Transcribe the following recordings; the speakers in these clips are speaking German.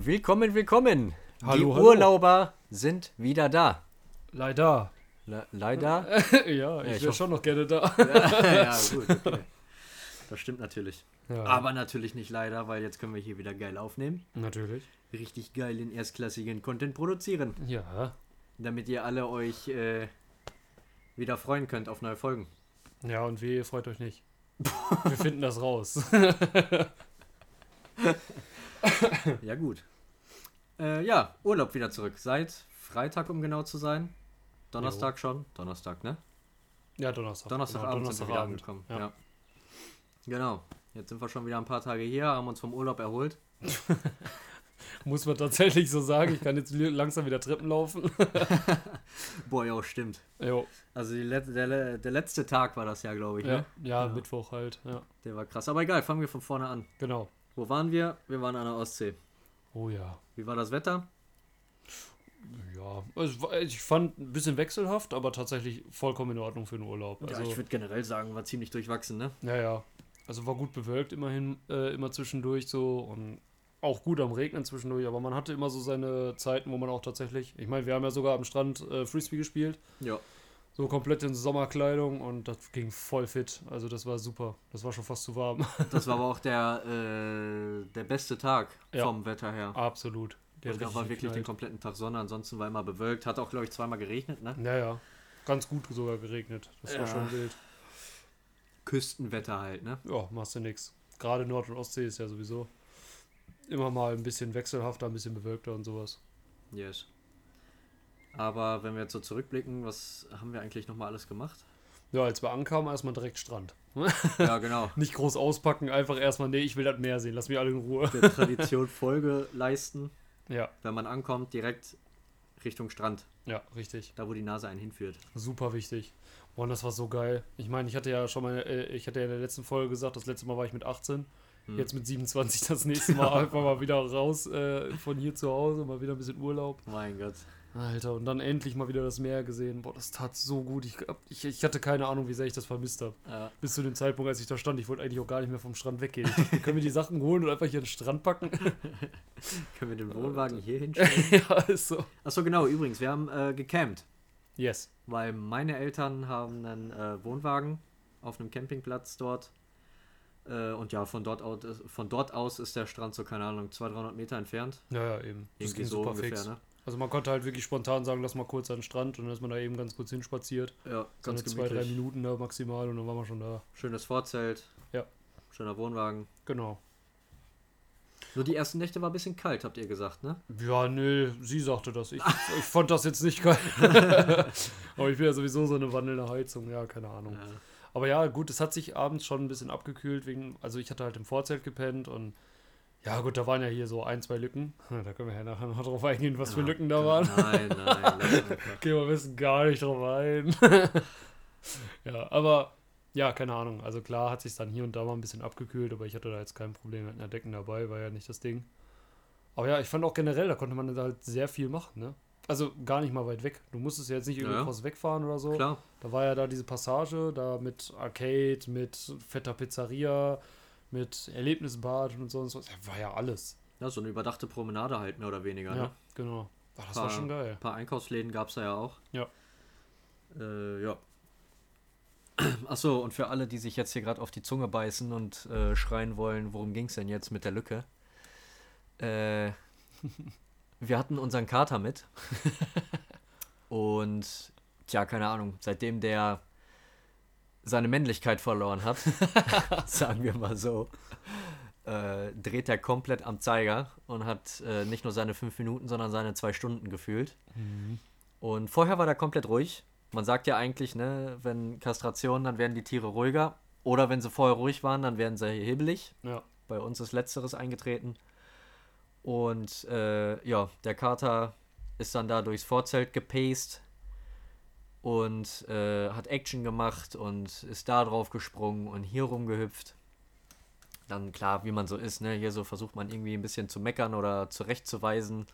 Willkommen, willkommen. Hallo, Die hallo. Urlauber sind wieder da. Leider. Le leider. ja, ich ich wäre schon noch gerne da. ja, gut, okay. Das stimmt natürlich. Ja, Aber natürlich nicht leider, weil jetzt können wir hier wieder geil aufnehmen. natürlich. Richtig geil den erstklassigen Content produzieren. Ja. Damit ihr alle euch äh, wieder freuen könnt auf neue Folgen. Ja, und wie, ihr freut euch nicht. Wir finden das raus. Ja, gut. Äh, ja, Urlaub wieder zurück. Seit Freitag, um genau zu sein. Donnerstag schon. Donnerstag, ne? Ja, Donnerstag. Donnerstagabend genau, sind wir wieder angekommen. Ja. Ja. Genau. Jetzt sind wir schon wieder ein paar Tage hier, haben uns vom Urlaub erholt. Muss man tatsächlich so sagen. Ich kann jetzt langsam wieder Treppen laufen. Boah, ja, stimmt. jo. Also Let der, der letzte Tag war das ja, glaube ich. Ja, Ne? ja, Ja. Mittwoch halt. Ja, Der war krass. Aber egal, fangen wir von vorne an. genau. Wo waren wir? Wir waren an der Ostsee. Oh ja. Wie war das Wetter? Ja, also, war- ich fand ein bisschen wechselhaft, aber tatsächlich vollkommen in Ordnung für den Urlaub. ja, Also, ich würde generell sagen, war ziemlich durchwachsen, ne? Ja, ja. Also war gut bewölkt immerhin, äh, immer zwischendurch so und auch gut am Regnen zwischendurch, aber man hatte immer so seine Zeiten, wo man auch tatsächlich, ich meine, wir haben ja sogar am Strand äh, Frisbee gespielt, Ja. So komplett in Sommerkleidung und das ging voll fit. Also das war super. Das war schon fast zu warm. Das war aber auch der, äh, der beste Tag Ja. vom Wetter her. Absolut. Der hat da war wirklich den geknallt. kompletten Tag Sonne, ansonsten war immer bewölkt. Hat auch, glaube ich, zweimal geregnet, ne? Ja, ja. Ganz gut sogar geregnet. Das Ja. war schon wild. Küstenwetter halt, ne? Ja, machst du nix. Gerade Nord- und Ostsee ist ja sowieso immer mal ein bisschen wechselhafter, ein bisschen bewölkter und sowas. Yes. Aber wenn wir jetzt so zurückblicken, was haben wir eigentlich nochmal alles gemacht? Ja, als wir ankamen, erstmal direkt Strand. Ja, genau. Nicht groß auspacken, einfach erstmal, nee, ich will das Meer sehen, lass mich alle in Ruhe. Der Tradition Folge leisten. Ja, Wenn man ankommt, direkt Richtung Strand. ja, richtig. Da, wo die Nase einen hinführt. Super wichtig. Boah, und das war so geil. Ich meine, ich hatte ja schon mal, äh, ich hatte ja in der letzten Folge gesagt, das letzte Mal war ich mit 18. Hm. Jetzt mit 27 das nächste Mal einfach mal wieder raus äh, von hier zu Hause, mal wieder ein bisschen Urlaub. Mein Gott. Alter, und dann endlich mal wieder das Meer gesehen. Boah, das tat so gut. Ich, ich, ich hatte keine Ahnung, wie sehr ich das vermisst habe. Ja. Bis zu dem Zeitpunkt, als ich da stand. Ich wollte eigentlich auch gar nicht mehr vom Strand weggehen. Ich können wir die Sachen holen und einfach hier an den Strand packen? Können wir den Wohnwagen hier hinstellen? ja, ist so. Achso, genau. Übrigens, wir haben äh, gecampt. Yes. Weil meine Eltern haben einen äh, Wohnwagen auf einem Campingplatz dort. Äh, und ja, von dort, aus, von dort aus ist der Strand so, keine Ahnung, 200, 300 Meter entfernt. Ja, ja, eben. Das Irgendwie ging so super ungefähr, fix. ne? Also man konnte halt wirklich spontan sagen, lass mal kurz an den Strand und dann ist man da eben ganz kurz hinspaziert. Ja, So ganz eine zwei, drei. Minuten da maximal und dann waren wir schon da. Schönes Vorzelt. Ja. Schöner Wohnwagen. Genau. Nur die ersten Nächte war ein bisschen kalt, habt ihr gesagt, ne? Ja, nö, sie sagte das. Ich, ich fand das jetzt nicht geil. Aber ich bin ja sowieso so eine wandelnde Heizung, ja, keine Ahnung. Ja. Aber ja, gut, es hat sich abends schon ein bisschen abgekühlt, wegen, also ich hatte halt im Vorzelt gepennt und ja gut, da waren ja hier so ein, zwei Lücken. Da können wir ja nachher noch drauf eingehen, was für Lücken da waren. Nein, nein. Gehen wir besten gar nicht drauf ein. ja, aber ja, keine Ahnung. Also klar hat sich dann hier und da mal ein bisschen abgekühlt, aber ich hatte da jetzt kein Problem mit einer Decken dabei, war ja nicht das Ding. Aber ja, ich fand auch generell, da konnte man halt sehr viel machen, ne? Also gar nicht mal weit weg. Du musstest ja jetzt nicht irgendwie Ja. wegfahren oder so. Klar. Da war ja da diese Passage, da mit Arcade, mit fetter Pizzeria, mit Erlebnisbad und so und so. Das war ja alles. Ja, so eine überdachte Promenade halt, mehr oder weniger, Ja, ne? genau. Ach, das Paar- war schon geil. Ein paar Einkaufsläden gab es da ja auch. Ja. Äh, ja. Achso, und für alle, die sich jetzt hier gerade auf die Zunge beißen und äh, schreien wollen, worum ging es denn jetzt mit der Lücke? Äh, wir hatten unseren Kater mit. und, tja, keine Ahnung, seitdem der seine Männlichkeit verloren hat, sagen wir mal so, äh, dreht er komplett am Zeiger und hat äh, nicht nur seine fünf Minuten, sondern seine zwei Stunden gefühlt. Und vorher war der komplett ruhig. Man sagt ja eigentlich, ne, wenn Kastration, dann werden die Tiere ruhiger. Oder wenn sie vorher ruhig waren, dann werden sie hebelig. Ja. Bei uns ist Letzteres eingetreten. Und äh, ja, der Kater ist dann da durchs Vorzelt gepaced und äh, hat Action gemacht und ist da drauf gesprungen und hier rumgehüpft. Dann klar, wie man so ist, ne? Hier so versucht man irgendwie ein bisschen zu meckern oder zurechtzuweisen,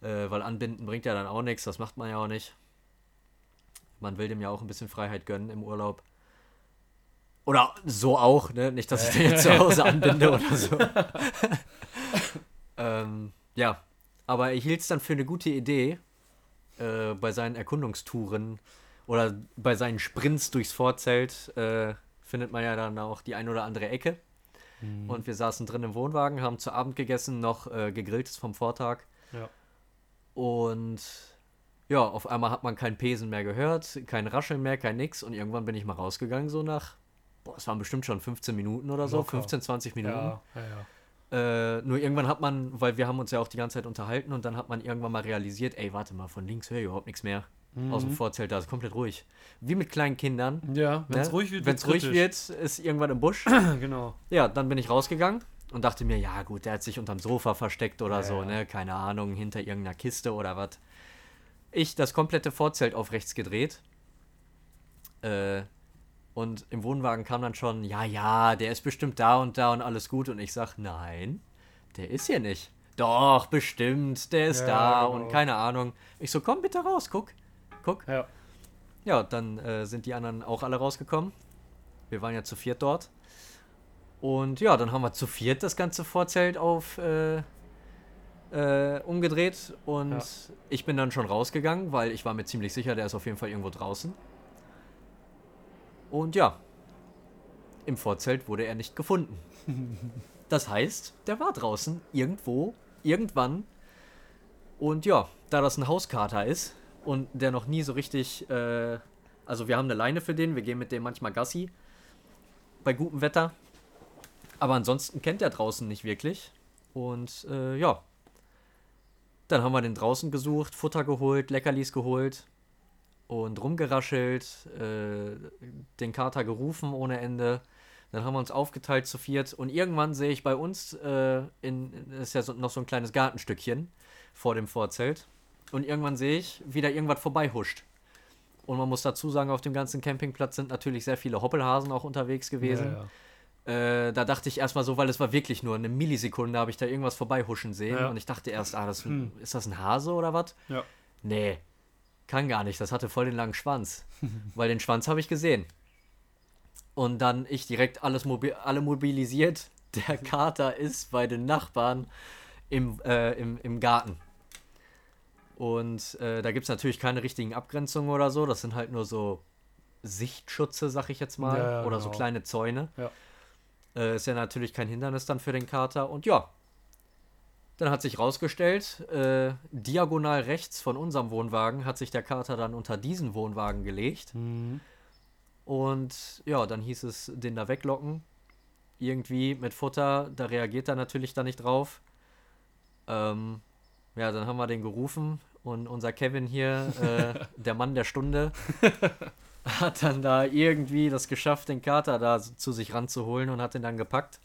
äh, weil anbinden bringt ja dann auch nichts, das macht man ja auch nicht. Man will dem ja auch ein bisschen Freiheit gönnen im Urlaub. Oder so auch, ne? Nicht, dass ich den jetzt zu Hause anbinde oder so. ähm, Ja, aber er hielt es dann für eine gute Idee, äh, bei seinen Erkundungstouren oder bei seinen Sprints durchs Vorzelt äh, findet man ja dann auch die ein oder andere Ecke. Mhm. Und wir saßen drin im Wohnwagen, haben zu Abend gegessen, noch äh, gegrilltes vom Vortag. Ja. Und ja, auf einmal hat man kein Pesen mehr gehört, kein Rascheln mehr, kein nix. Und irgendwann bin ich mal rausgegangen, so nach, boah, es waren bestimmt schon 15 Minuten oder so, Locker. 15, 20 Minuten. Ja, ja, ja. Äh, nur irgendwann hat man, weil wir haben uns ja auch die ganze Zeit unterhalten und dann hat man irgendwann mal realisiert, ey, warte mal, von links höre ich überhaupt nichts mehr. Aus dem Mhm. Vorzelt, da ist komplett ruhig. Wie mit kleinen Kindern. Ja, wenn es ne? ruhig wird, Wenn's wird's ruhig wird, ist irgendwann im Busch. genau. Ja, dann bin ich rausgegangen und dachte mir, ja gut, der hat sich unterm Sofa versteckt oder Ja, so, ja. ne? Keine Ahnung, hinter irgendeiner Kiste oder was. Ich das komplette Vorzelt auf rechts gedreht. Äh, und im Wohnwagen kam dann schon, ja, ja, der ist bestimmt da und da und alles gut. Und ich sag, nein, der ist hier nicht. Doch, bestimmt, der ist Ja, da genau. und keine Ahnung. Ich so, komm bitte raus, guck, guck. Ja. Ja, dann äh, sind die anderen auch alle rausgekommen. Wir waren ja zu viert dort. Und ja, dann haben wir zu viert das ganze Vorzelt auf äh, äh, umgedreht und Ja. ich bin dann schon rausgegangen, weil ich war mir ziemlich sicher, der ist auf jeden Fall irgendwo draußen. Und ja, im Vorzelt wurde er nicht gefunden. Das heißt, der war draußen, irgendwo, irgendwann. Und ja, da das ein Hauskater ist und der noch nie so richtig, äh, also wir haben eine Leine für den, wir gehen mit dem manchmal Gassi bei gutem Wetter. Aber ansonsten kennt er draußen nicht wirklich. Und äh, ja, dann haben wir den draußen gesucht, Futter geholt, Leckerlis geholt und rumgeraschelt, äh, den Kater gerufen ohne Ende. Dann haben wir uns aufgeteilt zu viert und irgendwann sehe ich bei uns, äh, in, ist ja so, noch so ein kleines Gartenstückchen vor dem Vorzelt. Und irgendwann sehe ich, wie da irgendwas vorbeihuscht. Und man muss dazu sagen, auf dem ganzen Campingplatz sind natürlich sehr viele Hoppelhasen auch unterwegs gewesen. Ja, ja. Äh, da dachte ich erstmal so, weil es war wirklich nur eine Millisekunde, habe ich da irgendwas vorbeihuschen sehen. Ja. Und ich dachte erst, ah, das, Hm. ist das ein Hase oder was? Ja. Nee, kann gar nicht. Das hatte voll den langen Schwanz. weil den Schwanz habe ich gesehen. Und dann ich direkt alles mobi alle mobilisiert. Der Kater ist bei den Nachbarn im, äh, im, im Garten. Und äh, da gibt es natürlich keine richtigen Abgrenzungen oder so. Das sind halt nur so Sichtschutze, sag ich jetzt mal. Ja, ja, oder so genau. kleine Zäune. Ja. Äh, ist ja natürlich kein Hindernis dann für den Kater. Und ja, dann hat sich rausgestellt, äh, diagonal rechts von unserem Wohnwagen hat sich der Kater dann unter diesen Wohnwagen gelegt. Mhm. Und ja, dann hieß es, den da weglocken. Irgendwie mit Futter, da reagiert er natürlich da nicht drauf. Ähm, ja, dann haben wir den gerufen und unser Kevin hier, äh, der Mann der Stunde, hat dann da irgendwie das geschafft, den Kater da zu sich ranzuholen und hat den dann gepackt.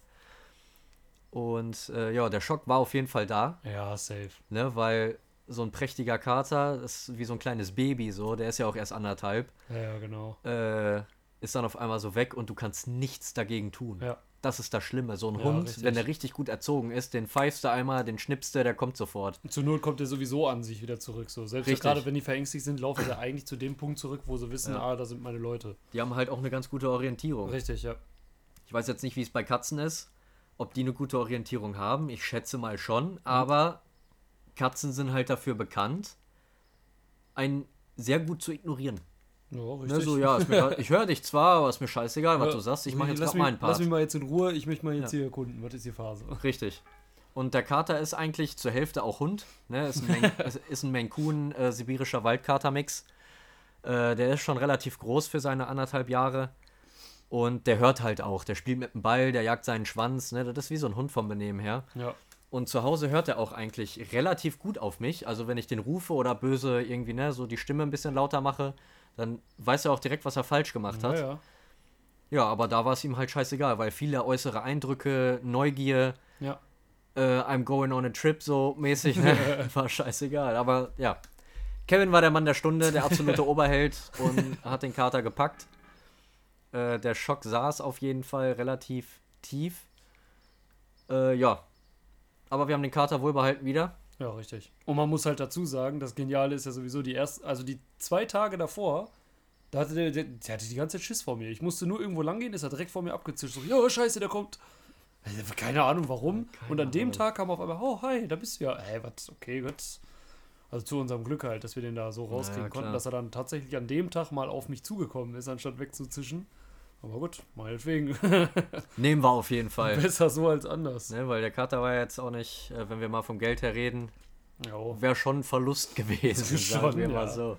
Und äh, ja, der Schock war auf jeden Fall da, Ja, safe. ne, weil so ein prächtiger Kater, das ist wie so ein kleines Baby so, der ist ja auch erst anderthalb Ja, ja, genau. äh, ist dann auf einmal so weg und du kannst nichts dagegen tun. Ja. Das ist das Schlimme. So ein Ja, Hund, richtig. wenn der richtig gut erzogen ist, den pfeifst du einmal, den schnippst du, der kommt sofort. Zur Not kommt er sowieso an sich wieder zurück. So. Selbst Richtig. gerade wenn die verängstigt sind, laufen sie eigentlich zu dem Punkt zurück, wo sie wissen, Ja. ah, da sind meine Leute. Die haben halt auch eine ganz gute Orientierung. Richtig, ja. Ich weiß jetzt nicht, wie es bei Katzen ist, ob die eine gute Orientierung haben. Ich schätze mal Mhm. schon, aber Katzen sind halt dafür bekannt, einen sehr gut zu ignorieren. Ja. Ne, so, ja, mir, ich höre dich zwar, aber ist mir scheißegal, was Ja, du sagst. Ich mache jetzt gerade meinen Part. Lass mich mal jetzt in Ruhe, ich möchte mal jetzt Ja. hier erkunden. Was ist die Phase? Richtig. Und der Kater ist eigentlich zur Hälfte auch Hund. Ne? Ist ein, Maine, ist- ein Maine Coon äh, sibirischer Waldkater-Mix. Äh, der ist schon relativ groß für seine anderthalb Jahre. Und der hört halt auch. Der spielt mit dem Ball, der jagt seinen Schwanz. Ne? Das ist wie so ein Hund vom Benehmen her. Ja. Und zu Hause hört er auch eigentlich relativ gut auf mich. Also wenn ich den rufe oder böse irgendwie, ne, so die Stimme ein bisschen lauter mache, dann weiß er auch direkt, was er falsch gemacht hat. Ja, ja. Ja, aber da war es ihm halt scheißegal, weil viele äußere Eindrücke, Neugier, Ja. äh, I'm going on a trip so mäßig, ne? war scheißegal. Aber ja, Kevin war der Mann der Stunde, der absolute Oberheld und hat den Kater gepackt. Äh, der Schock saß auf jeden Fall relativ tief. Äh, ja, aber wir haben den Kater wohlbehalten wieder. Ja, richtig. Und man muss halt dazu sagen, das Geniale ist ja sowieso die ersten, also die zwei Tage davor, da hatte der, der, der hatte die ganze Zeit Schiss vor mir. Ich musste nur irgendwo lang gehen, ist er direkt vor mir abgezischt. So, ja, scheiße, der kommt. Also, Keine Ahnung warum. Keine und an dem Ahnung. Tag kam auf einmal, oh, hi, da bist du ja. Ey, was, okay, gut. Also zu unserem Glück halt, dass wir den da so rauskriegen Ja, konnten, dass er dann tatsächlich an dem Tag mal auf mich zugekommen ist, anstatt wegzuzischen. Aber gut, meinetwegen. Nehmen wir auf jeden Fall. Besser so als anders. ne, weil der Kater war jetzt auch nicht, äh, wenn wir mal vom Geld her reden, wäre schon ein Verlust gewesen, sagen Schon, wir mal ja. so.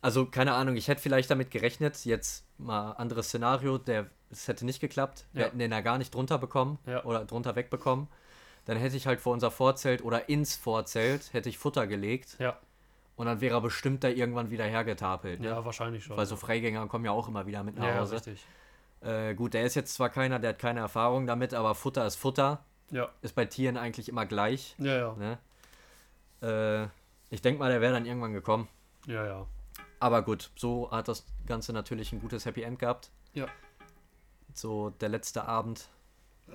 Also, keine Ahnung, ich hätte vielleicht damit gerechnet, jetzt mal anderes Szenario, der, es hätte nicht geklappt. Wir Ja. hätten den da gar nicht drunter bekommen Ja. oder drunter wegbekommen. Dann hätte ich halt vor unser Vorzelt oder ins Vorzelt hätte ich Futter gelegt Ja, und dann wäre er bestimmt da irgendwann wieder hergetapelt. Ne? ja, wahrscheinlich schon. Weil so Freigänger kommen ja auch immer wieder mit nach ja, ja, Hause. richtig. Äh, gut, der ist jetzt zwar keiner, der hat keine Erfahrung damit, aber Futter ist Futter. Ja, Ist bei Tieren eigentlich immer gleich. ja, ja. Ne? Äh, ich denke mal, der wäre dann irgendwann gekommen. Ja, ja. Aber gut, so hat das Ganze natürlich ein gutes Happy End gehabt. Ja. So der letzte Abend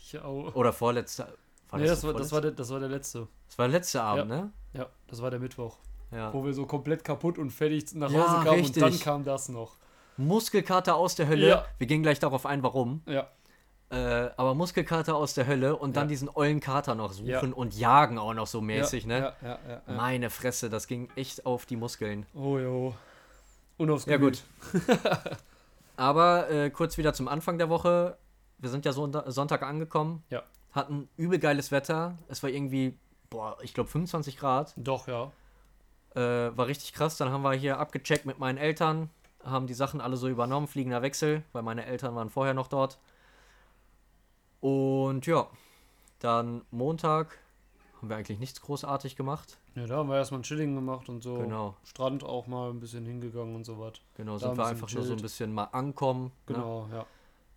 Ich auch. oder vorletzte. War nee, das, der war, das, war der, das war der letzte. das war der letzte Abend, ne? Ja, das war der Mittwoch. Ja. Wo wir so komplett kaputt und fertig nach Ja, Hause kamen richtig. und dann kam das noch. Muskelkater aus der Hölle. Ja. Wir gehen gleich darauf ein, warum. Ja, Äh, aber Muskelkater aus der Hölle und dann diesen ollen Kater noch suchen und jagen auch noch so mäßig, ne? Meine Fresse, das ging echt auf die Muskeln. Oh jo. Und aufs Ja, Gemüt. Aber äh, kurz wieder zum Anfang der Woche. Wir sind ja Sonntag, Sonntag angekommen. Ja. Hatten übel geiles Wetter. Es war irgendwie, boah, ich glaube 25 Grad. Doch, ja. Äh, war richtig krass. Dann haben wir hier abgecheckt mit meinen Eltern. Haben die Sachen alle so übernommen. Fliegender Wechsel, weil meine Eltern waren vorher noch dort. Und ja, dann Montag haben wir eigentlich nichts großartig gemacht. Ja, da haben wir erstmal ein Chilling gemacht und so. Genau. Strand auch mal ein bisschen hingegangen und so was. Genau, Da sind wir einfach nur so ein bisschen mal ankommen. Genau, ja.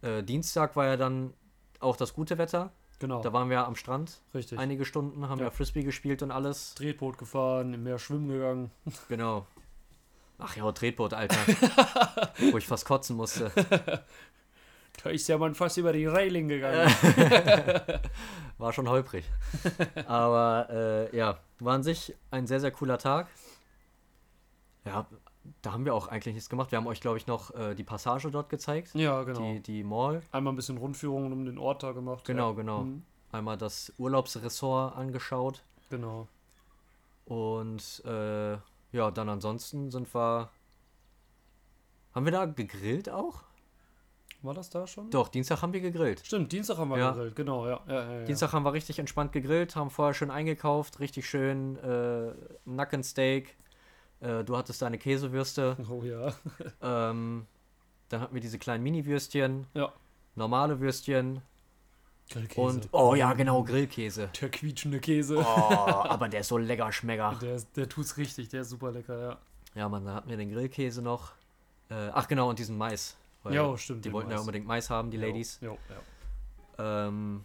Ne? Äh, Dienstag war ja dann auch das gute Wetter. Genau. Da waren wir am Strand richtig. einige Stunden, haben Ja. ja Frisbee gespielt und alles. Tretboot gefahren, im Meer schwimmen gegangen. Genau. Ach ja, Tretboot, Alter. Wo ich fast kotzen musste. Da ist ja man fast über die Railing gegangen. War schon holprig. Aber äh, ja, war an sich ein sehr, sehr cooler Tag. Ja, da haben wir auch eigentlich nichts gemacht. Wir haben euch, glaube ich, noch äh, die Passage dort gezeigt. Ja, genau. Die, die Mall. Einmal ein bisschen Rundführungen um den Ort da gemacht. Genau, ja. genau. Mhm, Einmal das Urlaubsressort angeschaut. Genau. Und äh, ja, dann ansonsten sind wir. Haben wir da gegrillt auch? War das da schon? Doch, Dienstag haben wir gegrillt. Stimmt, Dienstag haben wir Ja. gegrillt, genau, ja. ja, ja. Dienstag haben wir richtig entspannt gegrillt, haben vorher schön eingekauft, richtig schön äh, Nackensteak. Äh, du hattest deine Käsewürste. Oh ja. ähm, dann hatten wir diese kleinen Mini-Würstchen, Ja. normale Würstchen Grillkäse. und, oh ja, genau, Grillkäse. Der quietschende Käse. Oh, aber der ist so lecker schmecker. Der, der tut's richtig, der ist super lecker, ja. Ja, Mann, da hatten wir den Grillkäse noch. Äh, ach, genau, und diesen Mais. Ja, stimmt, Die wollten ja Mais. unbedingt Mais haben, die Jo, Ladies. Jo, ja. Ähm,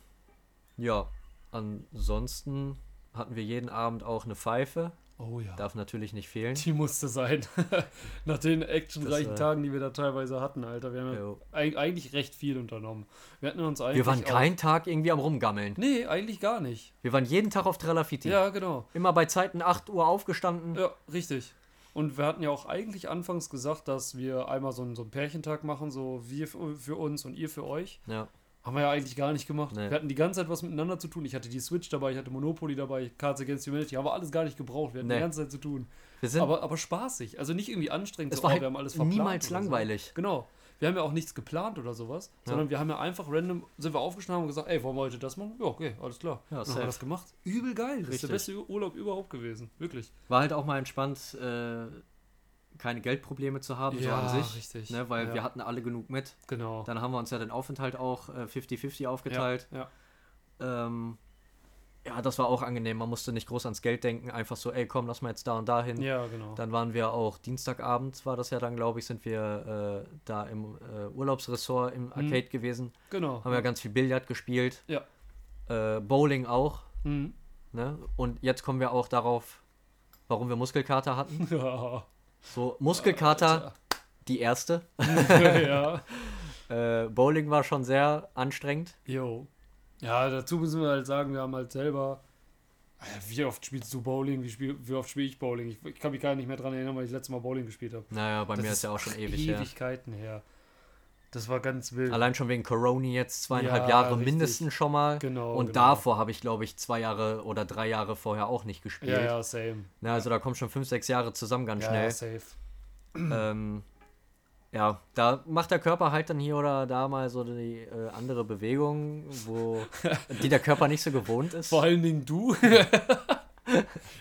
ja, ansonsten hatten wir jeden Abend auch eine Pfeife. Oh ja. Darf natürlich nicht fehlen. Die musste sein. Nach den actionreichen Das war- Tagen, die wir da teilweise hatten, Alter. Wir haben ja eig- eigentlich recht viel unternommen. Wir hatten uns eigentlich. Wir waren keinen Tag irgendwie am Rumgammeln. Nee, eigentlich gar nicht. Wir waren jeden Tag auf Trelafiti. Ja, genau. Immer bei Zeiten 8 Uhr aufgestanden. Ja, richtig. Und wir hatten ja auch eigentlich anfangs gesagt, dass wir einmal so einen, so einen Pärchentag machen, so wir für uns und ihr für euch. Ja. Haben wir ja eigentlich gar nicht gemacht. Nee. Wir hatten die ganze Zeit was miteinander zu tun. Ich hatte die Switch dabei, ich hatte Monopoly dabei, Cards Against Humanity, haben wir alles gar nicht gebraucht. Wir hatten Nee. die ganze Zeit zu tun. Aber, aber spaßig. Also nicht irgendwie anstrengend, es so, war oh, wir haben alles verplant niemals so. langweilig. Genau. Wir haben ja auch nichts geplant oder sowas, Ja. sondern wir haben ja einfach random, sind wir aufgestanden und gesagt, ey, wollen wir heute das machen? Ja, okay, alles klar. Ja, und haben wir das gemacht. Übel geil. Das ist der Richtig. beste Urlaub überhaupt gewesen. Wirklich. War halt auch mal entspannt, äh, keine Geldprobleme zu haben, so an sich. richtig. Ne, weil ja, wir hatten alle genug mit. Genau. Dann haben wir uns ja den Aufenthalt auch äh, 50-50 aufgeteilt. Ja, Ähm, ja, das war auch angenehm. Man musste nicht groß ans Geld denken. Einfach so, ey, komm, lass mal jetzt da und da hin. ja, genau. Dann waren wir auch Dienstagabend, war das ja dann, glaube ich, sind wir äh, da im äh, Urlaubsressort im Arcade gewesen. genau. Haben wir ganz viel Billard gespielt. Ja. Äh, Bowling auch. Mhm. Ne? Und jetzt kommen wir auch darauf, warum wir Muskelkater hatten. ja. So, Muskelkater, die erste. ja. Äh, Bowling war schon sehr anstrengend. Jo. Ja, dazu müssen wir halt sagen, wir haben halt selber. Wie oft spielst du Bowling? Wie, spiel, wie oft spiele ich Bowling? Ich, ich kann mich gar nicht mehr dran erinnern, weil ich das letzte Mal Bowling gespielt habe. Naja, bei Das mir ist ja auch schon ewig her. Ewigkeiten her. Das war ganz wild. Allein schon wegen Corona jetzt zweieinhalb Ja, Jahre richtig. mindestens schon mal. Genau, Und genau. davor habe ich, glaube ich, zwei Jahre oder drei Jahre vorher auch nicht gespielt. Ja, ja, same. Na, also da kommen schon fünf, sechs Jahre zusammen ganz Ja, schnell. ja, safe. ähm, ja, da macht der Körper halt dann hier oder da mal so die äh, andere Bewegung, wo die der Körper nicht so gewohnt ist. Vor allen Dingen du.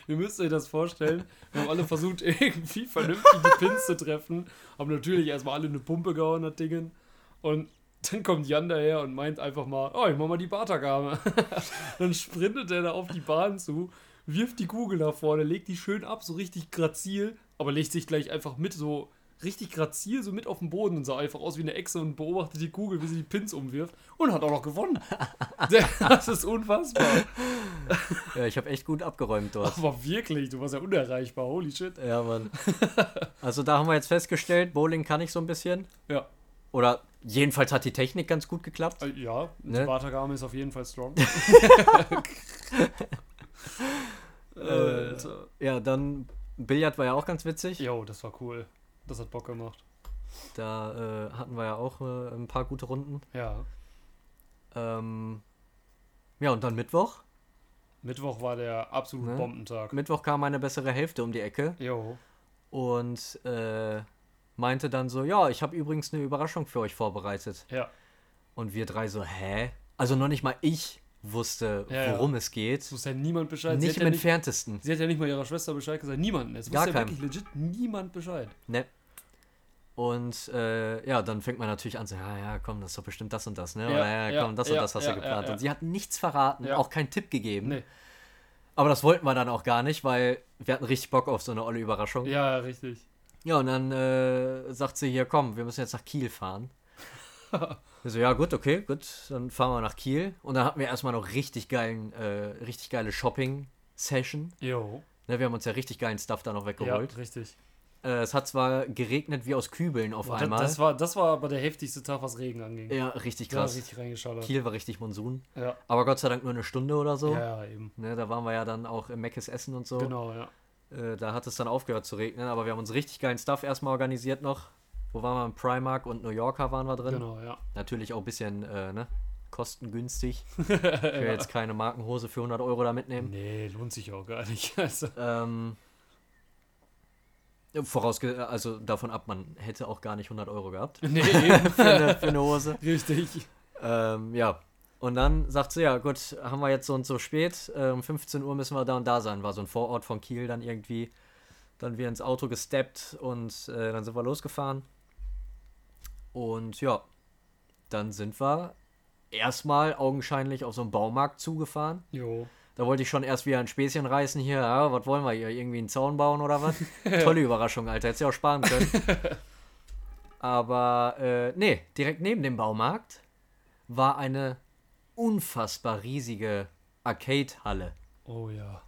Ihr müsst euch das vorstellen. Wir haben alle versucht, irgendwie vernünftig die Pins zu treffen. Haben natürlich erstmal alle eine Pumpe gehauen, das Dingen. Und dann kommt Jan daher und meint einfach mal, oh, ich mach mal die Bartagame. dann sprintet er da auf die Bahn zu, wirft die Kugel nach vorne, legt die schön ab, so richtig grazil, aber legt sich gleich einfach mit so richtig grazil so mit auf den Boden und sah einfach aus wie eine Echse und beobachtet die Kugel, wie sie die Pins umwirft und hat auch noch gewonnen. Das ist unfassbar. Ja, ich habe echt gut abgeräumt dort. Aber wirklich, du warst ja unerreichbar, holy shit. Ja, Mann. Also da haben wir jetzt festgestellt, Bowling kann ich so ein bisschen. Ja, Oder jedenfalls hat die Technik ganz gut geklappt. äh, ja, Ne? die Bartagame ist auf jeden Fall strong. Äh, ja, dann Billard war ja auch ganz witzig. Jo, das war cool. Das hat Bock gemacht. Da äh, hatten wir ja auch äh, ein paar gute Runden. Ja. Ähm, ja, und dann Mittwoch. Mittwoch war der absolute Ne? Bombentag. Mittwoch kam meine bessere Hälfte um die Ecke Jo. und äh, meinte dann so, ja, ich habe übrigens eine Überraschung für euch vorbereitet. Ja. Und wir drei so, hä? Also noch nicht mal ich wusste, Ja, ja. worum es geht. Es wusste ja niemand Bescheid. Nicht im ja nicht, entferntesten. sie hat ja nicht mal ihrer Schwester Bescheid gesagt. Niemanden. Es Gar wusste ja keinem. wirklich legit niemand Bescheid. Ne? Und äh, ja, dann fängt man natürlich an, so, ja, ja, komm, das ist doch bestimmt das und das, ne? Ja, Oder ja, ja, komm, das ja, und das hast ja, du geplant. ja, ja. Und sie hat nichts verraten, Ja. auch keinen Tipp gegeben. Nee. Aber das wollten wir dann auch gar nicht, weil wir hatten richtig Bock auf so eine olle Überraschung. Ja, Ja, richtig. und dann äh, sagt sie hier, komm, wir müssen jetzt nach Kiel fahren. wir so, ja, gut, okay, gut, dann fahren wir nach Kiel. Und dann hatten wir erstmal noch richtig geilen, äh, richtig geile Shopping-Session. Jo. Ne, wir haben uns ja richtig geilen Stuff da noch Ja, weggeholt. richtig. Äh, es hat zwar geregnet wie aus Kübeln auf Das, einmal. das, war, das war aber der heftigste Tag, was Regen anging. ja, richtig Da krass. richtig reingeschallert. Kiel war richtig Monsun. Ja. Aber Gott sei Dank nur eine Stunde oder so. ja, ja, eben. Ne, da waren wir ja dann auch im Meckes Essen und so. Genau, ja. Äh, da hat es dann aufgehört zu regnen, aber wir haben uns richtig geilen Stuff erstmal organisiert noch. Wo waren wir? Im Primark und New Yorker waren wir drin. Genau, ja. Natürlich auch ein bisschen äh, ne, kostengünstig. Ich will jetzt keine Markenhose für 100 Euro da mitnehmen. Nee, lohnt sich auch gar nicht. Also, Ähm, vorausge also davon ab, man hätte auch gar nicht 100 Euro gehabt nee, für eine, für eine Hose. Richtig. Ähm, ja. Und dann sagt sie, ja gut, haben wir jetzt so und so spät, äh, um 15 Uhr müssen wir da und da sein. War so ein Vorort von Kiel dann irgendwie. Dann wir ins Auto gesteppt und äh, dann sind wir losgefahren. Und ja, dann sind wir erstmal augenscheinlich auf so einen Baumarkt zugefahren. Jo. Da wollte ich schon erst wieder ein Späßchen reißen hier. Ja, was wollen wir hier? Irgendwie einen Zaun bauen oder was? Tolle Überraschung, Alter. Hättest du ja auch sparen können. Aber äh, nee, direkt neben dem Baumarkt war eine unfassbar riesige Arcade-Halle. Oh ja.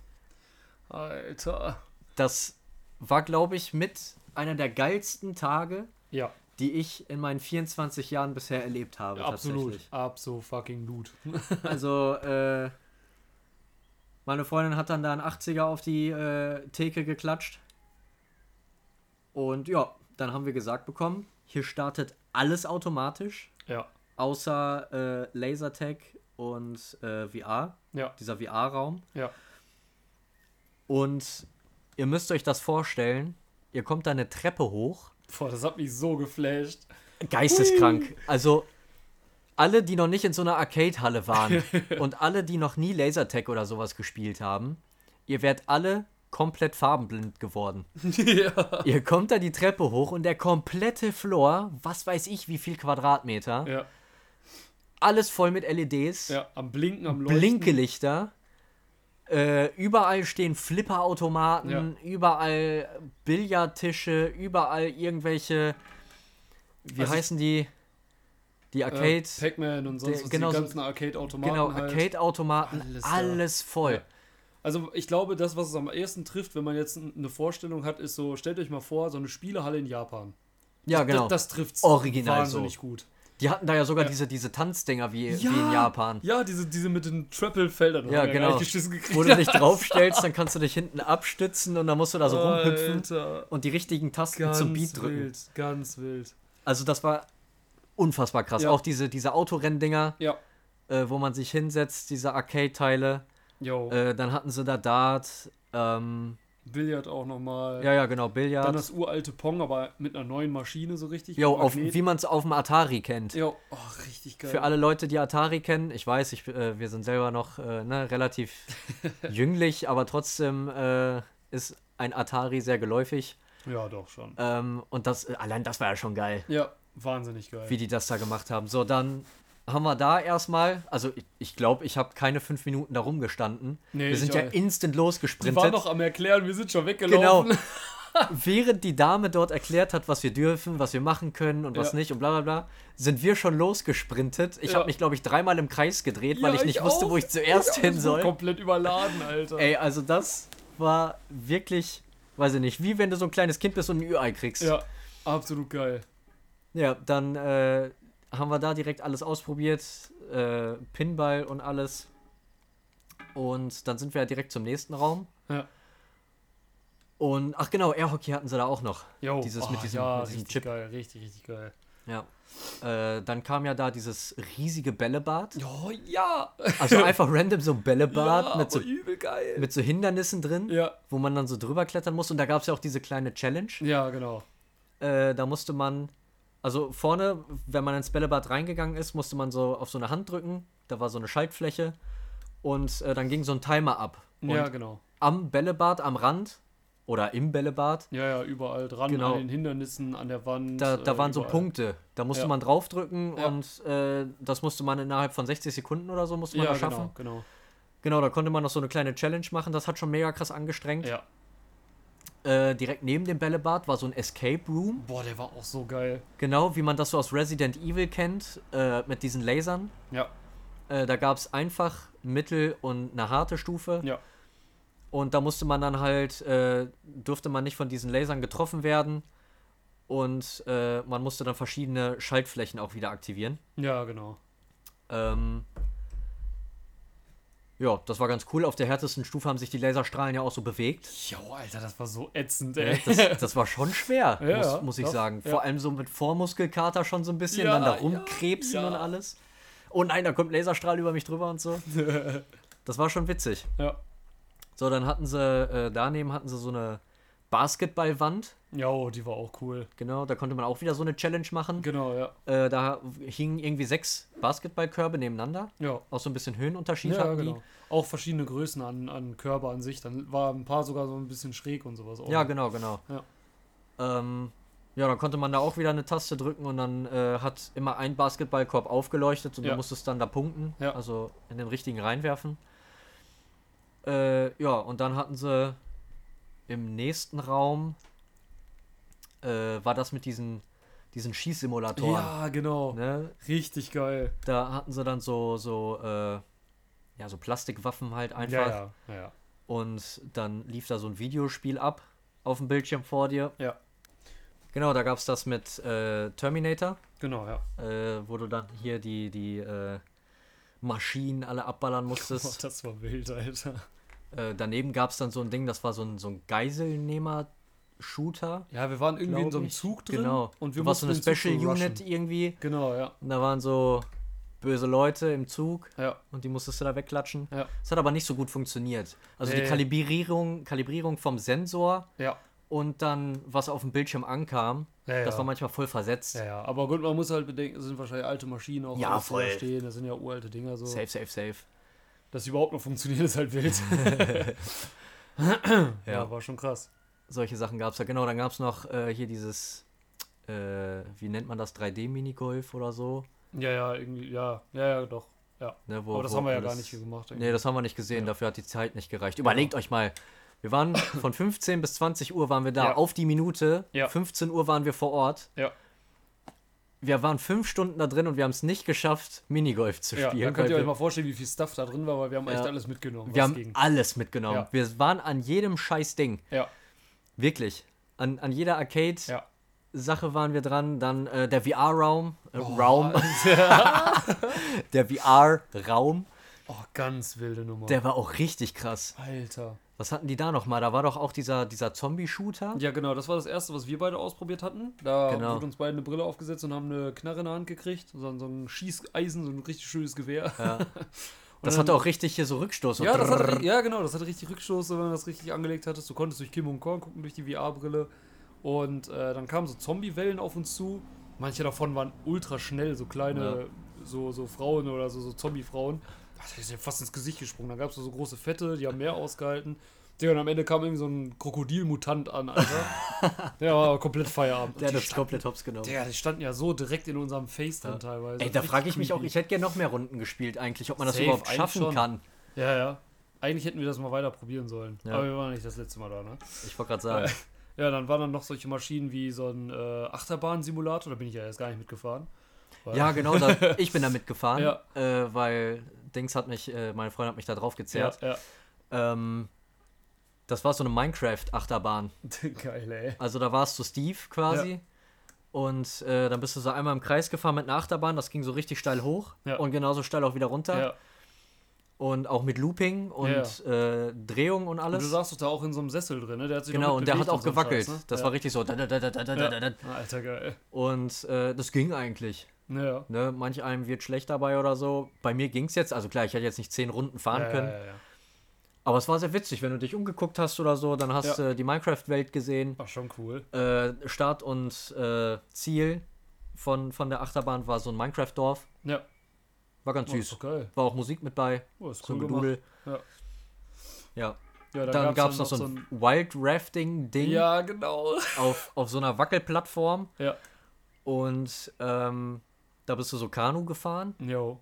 Alter. Das war, glaube ich, mit einer der geilsten Tage, Ja, die ich in meinen 24 Jahren bisher erlebt habe. absolut. Absolut fucking Loot. Also, äh, meine Freundin hat dann da einen 80er auf die äh, Theke geklatscht. Und ja, dann haben wir gesagt bekommen, hier startet alles automatisch, Ja. außer äh, Lasertag und äh, VR, Ja. dieser VR-Raum. Ja. Und ihr müsst euch das vorstellen, ihr kommt da eine Treppe hoch, Boah, das hat mich so geflasht. geisteskrank. Also alle, die noch nicht in so einer Arcade-Halle waren und alle, die noch nie Lasertag oder sowas gespielt haben, ihr werdet alle komplett farbenblind geworden. ja. Ihr kommt da die Treppe hoch und der komplette Floor, was weiß ich, wie viel Quadratmeter, Ja. alles voll mit LEDs, Ja. Am Blinken, am Leuchten. Blinkelichter. Äh, überall stehen Flipperautomaten, überall Billardtische, überall irgendwelche, wie Also heißen die? Die Arcade. Äh, Pac-Man und sonst Der- was, genau die so- ganzen Arcade-Automaten. genau, halt. Arcade-Automaten, Alles alles, voll. Ja. Also ich glaube, das, was es am ehesten trifft, wenn man jetzt eine Vorstellung hat, ist so, stellt euch mal vor, so eine Spielehalle in Japan. Ja, genau. Das, das trifft Original wahnsinnig so. gut. Die hatten da ja sogar Ja. diese, diese Tanzdinger wie, wie in Japan. Ja, diese, diese mit den Triple-Feldern. Ja, genau. Wo du dich draufstellst, dann kannst du dich hinten abstützen und dann musst du da so rumhüpfen Alter. und die richtigen Tasten Ganz zum Beat drücken. wild, ganz wild. Also das war unfassbar krass. Ja. Auch diese, diese Autorenndinger, Ja. äh, wo man sich hinsetzt, diese Arcade-Teile. Äh, dann hatten sie da Dart, ähm, Billard auch nochmal. ja, ja, genau, Dann Billard. das uralte Pong, aber mit einer neuen Maschine so richtig. Jo, auf, wie man es auf dem Atari kennt. Jo, oh, richtig geil. Für alle Leute, die Atari kennen, ich weiß, ich, äh, wir sind selber noch äh, ne, relativ jünglich, aber trotzdem äh, ist ein Atari sehr geläufig. Ja, doch schon. Ähm, und das, allein das war ja schon geil, Ja, wahnsinnig geil. wie die das da gemacht haben. So, dann haben wir da erstmal, also ich, ich glaube, ich habe keine fünf Minuten da rumgestanden. Nee, wir ich sind ja instant Die waren losgesprintet. noch am Erklären, wir sind schon Genau. weggelaufen. Während die Dame dort erklärt hat, was wir dürfen, was wir machen können und was Ja. nicht und bla bla bla, sind wir schon losgesprintet. Ich Ja. habe mich, glaube ich, dreimal im Kreis gedreht, weil Ja, ich nicht wusste, auch. wo ich zuerst Ja, hin ich war soll. komplett überladen, Alter. Ey, also das war wirklich, weiß ich nicht, wie wenn du so ein kleines Kind bist und ein Ü-Ei kriegst. Ja, absolut geil. Ja, dann äh, haben wir da direkt alles ausprobiert, äh, Pinball und alles. Und dann sind wir ja direkt zum nächsten Raum. Ja. Und, ach genau, Airhockey hatten sie da auch noch. Jo, Dieses mit oh, diesem- ja, mit diesem richtig Chip. geil, richtig, richtig geil. Ja. Äh, dann kam ja da dieses riesige Bällebad. Oh, ja. Also einfach random so ein Bällebad ja, mit, so, geil. mit so Hindernissen drin, ja, wo man dann so drüber klettern muss. Und da gab es ja auch diese kleine Challenge. ja, genau. Äh, da musste man, also vorne, wenn man ins Bällebad reingegangen ist, musste man so auf so eine Hand drücken. Da war so eine Schaltfläche. Und äh, dann ging so ein Timer ab. Und Ja, genau. am Bällebad, am Rand oder im Bällebad, Ja, ja, überall dran, Genau. an den Hindernissen, an der Wand. da, da äh, waren so überall. Punkte. Da musste Ja. man draufdrücken Ja. und äh, das musste man innerhalb von 60 Sekunden oder so musste man Ja, das schaffen. genau, genau. Genau, da konnte man noch so eine kleine Challenge machen. Das hat schon mega krass angestrengt. Ja. Äh, direkt neben dem Bällebad war so ein Escape Room. Boah, der war auch so geil. Genau, wie man das so aus Resident Evil kennt, äh, mit diesen Lasern. Ja, Äh, da gab es einfach, mittel und eine harte Stufe. ja. Und da musste man dann halt, äh, durfte man nicht von diesen Lasern getroffen werden. Und äh, man musste dann verschiedene Schaltflächen auch wieder aktivieren. Ja, genau. Ähm, ja, das war ganz cool. Auf der härtesten Stufe haben sich die Laserstrahlen ja auch so bewegt. Jo, Alter, das war so ätzend, Ja, ey. Das, das war schon schwer, Ja, muss, ja, muss ich doch, sagen. ja. Vor allem so mit Vormuskelkater schon so ein bisschen, Ja, dann da ja, rumkrebsen ja. und alles. Oh nein, da kommt Laserstrahl über mich drüber und so. Das war schon witzig. ja. So, dann hatten sie, äh, daneben hatten sie so eine Basketballwand. Jo, die war auch cool. Genau, da konnte man auch wieder so eine Challenge machen. Genau, ja. Äh, da hingen irgendwie sechs Basketballkörbe nebeneinander. Ja. Auch so ein bisschen Höhenunterschied Ja, hatten genau. Auch verschiedene Größen an, an Körper an sich. Dann war ein paar sogar so ein bisschen schräg und sowas. Auch. die. Ja, genau, genau. Ja. Ähm, ja, dann konnte man da auch wieder eine Taste drücken und dann äh, hat immer ein Basketballkorb aufgeleuchtet und Ja. du musstest dann da punkten. Ja. Also in den richtigen reinwerfen. Äh, ja, und dann hatten sie im nächsten Raum äh, war das mit diesen, diesen Schießsimulatoren. Ja, genau. Ne? Richtig geil. Da hatten sie dann so, so, äh, ja, so Plastikwaffen halt einfach. Ja, ja, ja. Und dann lief da so ein Videospiel ab auf dem Bildschirm vor dir. Ja. Genau, da gab es das mit äh, Terminator, Genau, ja. äh, wo du dann hier die, die äh, Maschinen alle abballern musstest. das war wild, Alter. äh, daneben gab es dann so ein Ding, das war so ein, so ein Geiselnehmer-Shooter. Ja, wir waren irgendwie in so einem. Zug drin. Genau. Und wir warst so eine mussten Special Unit irgendwie. Genau, ja. Und da waren so böse Leute im Zug Ja, und die musstest du da wegklatschen. ja, Das hat aber nicht so gut funktioniert. Also die Nee. Kalibrierung, Kalibrierung vom Sensor ja. und dann, was auf dem Bildschirm ankam, ja, das war manchmal voll versetzt. Ja, aber gut, man muss halt bedenken, es sind wahrscheinlich alte Maschinen auch, Ja, die da voll. stehen. Das sind ja uralte Dinger so. Safe, safe, safe. Dass sie überhaupt noch funktionieren, ist halt wild. Ja, war schon krass. Solche Sachen gab es ja. Genau, dann gab es noch äh, hier dieses, äh, wie nennt man das, 3D-Minigolf oder so. Ja, ja, irgendwie, ja, ja, ja, doch. Ne, wo, aber das wo haben wir ja gar nicht gemacht. Nee, das haben wir nicht gesehen, Ja. dafür hat die Zeit nicht gereicht. Überlegt euch mal, wir waren von 15 bis 20 Uhr waren wir da, Ja. auf die Minute. Ja. 15 Uhr waren wir vor Ort. Ja. Wir waren fünf Stunden da drin und wir haben es nicht geschafft, Minigolf zu ja, spielen. da könnt weil ihr euch mal vorstellen, wie viel Stuff da drin war, weil wir haben echt Ja. alles mitgenommen. wir haben ging. alles mitgenommen. Ja. Wir waren an jedem scheiß Ding. Ja, Wirklich. An, an jeder Arcade-Sache ja. waren wir dran. Dann äh, der VR-Raum. Äh, Oh, Raum. Der VR-Raum. Oh, ganz wilde Nummer. Der war auch richtig krass. Alter. Was hatten die da nochmal? Da war doch auch dieser, dieser Zombie-Shooter. Ja, genau, das war das erste, was wir beide ausprobiert hatten. Da Genau. wurde uns beide eine Brille aufgesetzt und haben eine Knarre in der Hand gekriegt. So, ein- so ein Schießeisen, so ein richtig schönes Gewehr. Ja. Und Das hatte auch richtig hier so Rückstoß. So Ja, das hatte, ja, genau, das hatte richtig Rückstoß, wenn man das richtig angelegt hattest. Du konntest durch Kim und Korn gucken, durch die VR-Brille. Und äh, dann kamen so Zombie-Wellen auf uns zu. Manche davon waren ultra schnell, so kleine, so, so Frauen oder so, so Zombie-Frauen. Da ist ja fast ins Gesicht gesprungen. Da gab es so große Fette, die haben mehr ausgehalten. Digga, und am Ende kam irgendwie so ein Krokodilmutant an, Alter. Der war komplett Feierabend. Der hat das standen, komplett hops genommen. Digga, die standen ja so direkt in unserem Face dann Ja. teilweise. Ey, da frage ich mich auch, ich hätte gerne noch mehr Runden gespielt eigentlich, ob man das Safe, überhaupt schaffen schon. kann. Ja, ja. Eigentlich hätten wir das mal weiter probieren sollen. Ja. Aber wir waren nicht das letzte Mal da, ne? Ich wollte gerade sagen. Ja, dann waren dann noch solche Maschinen wie so ein äh, Achterbahn-Simulator, da bin ich ja jetzt gar nicht mitgefahren. Ja, genau, da, ich bin da mitgefahren, Ja. äh, weil Dings hat mich, äh, mein Freund hat mich da drauf ja, gezerrt. ja. Ähm, das war so eine Minecraft-Achterbahn. Geil, ey. Also da warst du Steve quasi. Und äh, dann bist du so einmal im Kreis gefahren mit einer Achterbahn, das ging so richtig steil hoch Ja. und genauso steil auch wieder runter. Ja. Und auch mit Looping und äh, Drehung und Und alles. du saßt doch da auch in so einem Sessel drin, ne? Der hat sich genau, und der hat auch so gewackelt. Scheiß, ne? Das ja. war richtig so. da, da, da. Ja. Alter, geil. Und äh, das ging eigentlich. Ja. Ne? Manch einem wird schlecht dabei oder so. Bei mir ging es jetzt. Also klar, ich hätte jetzt nicht zehn Runden fahren ja, können. Ja, ja, ja. Aber es war sehr witzig, wenn du dich umgeguckt hast oder so, dann hast du Ja. äh, die Minecraft-Welt gesehen. War schon cool. Äh, Start und äh, Ziel von, von der Achterbahn war so ein Minecraft-Dorf. Ja. War ganz Oh, süß. doch geil. War auch Musik mit bei. Oh, ist So cool ein. Gedudel. Ja. Ja. Ja, Dann, gab es noch so ein Wild Rafting-Ding Ja, genau. auf, auf so einer Wackelplattform. Ja. Und ähm, da bist du so Kanu gefahren. Jo.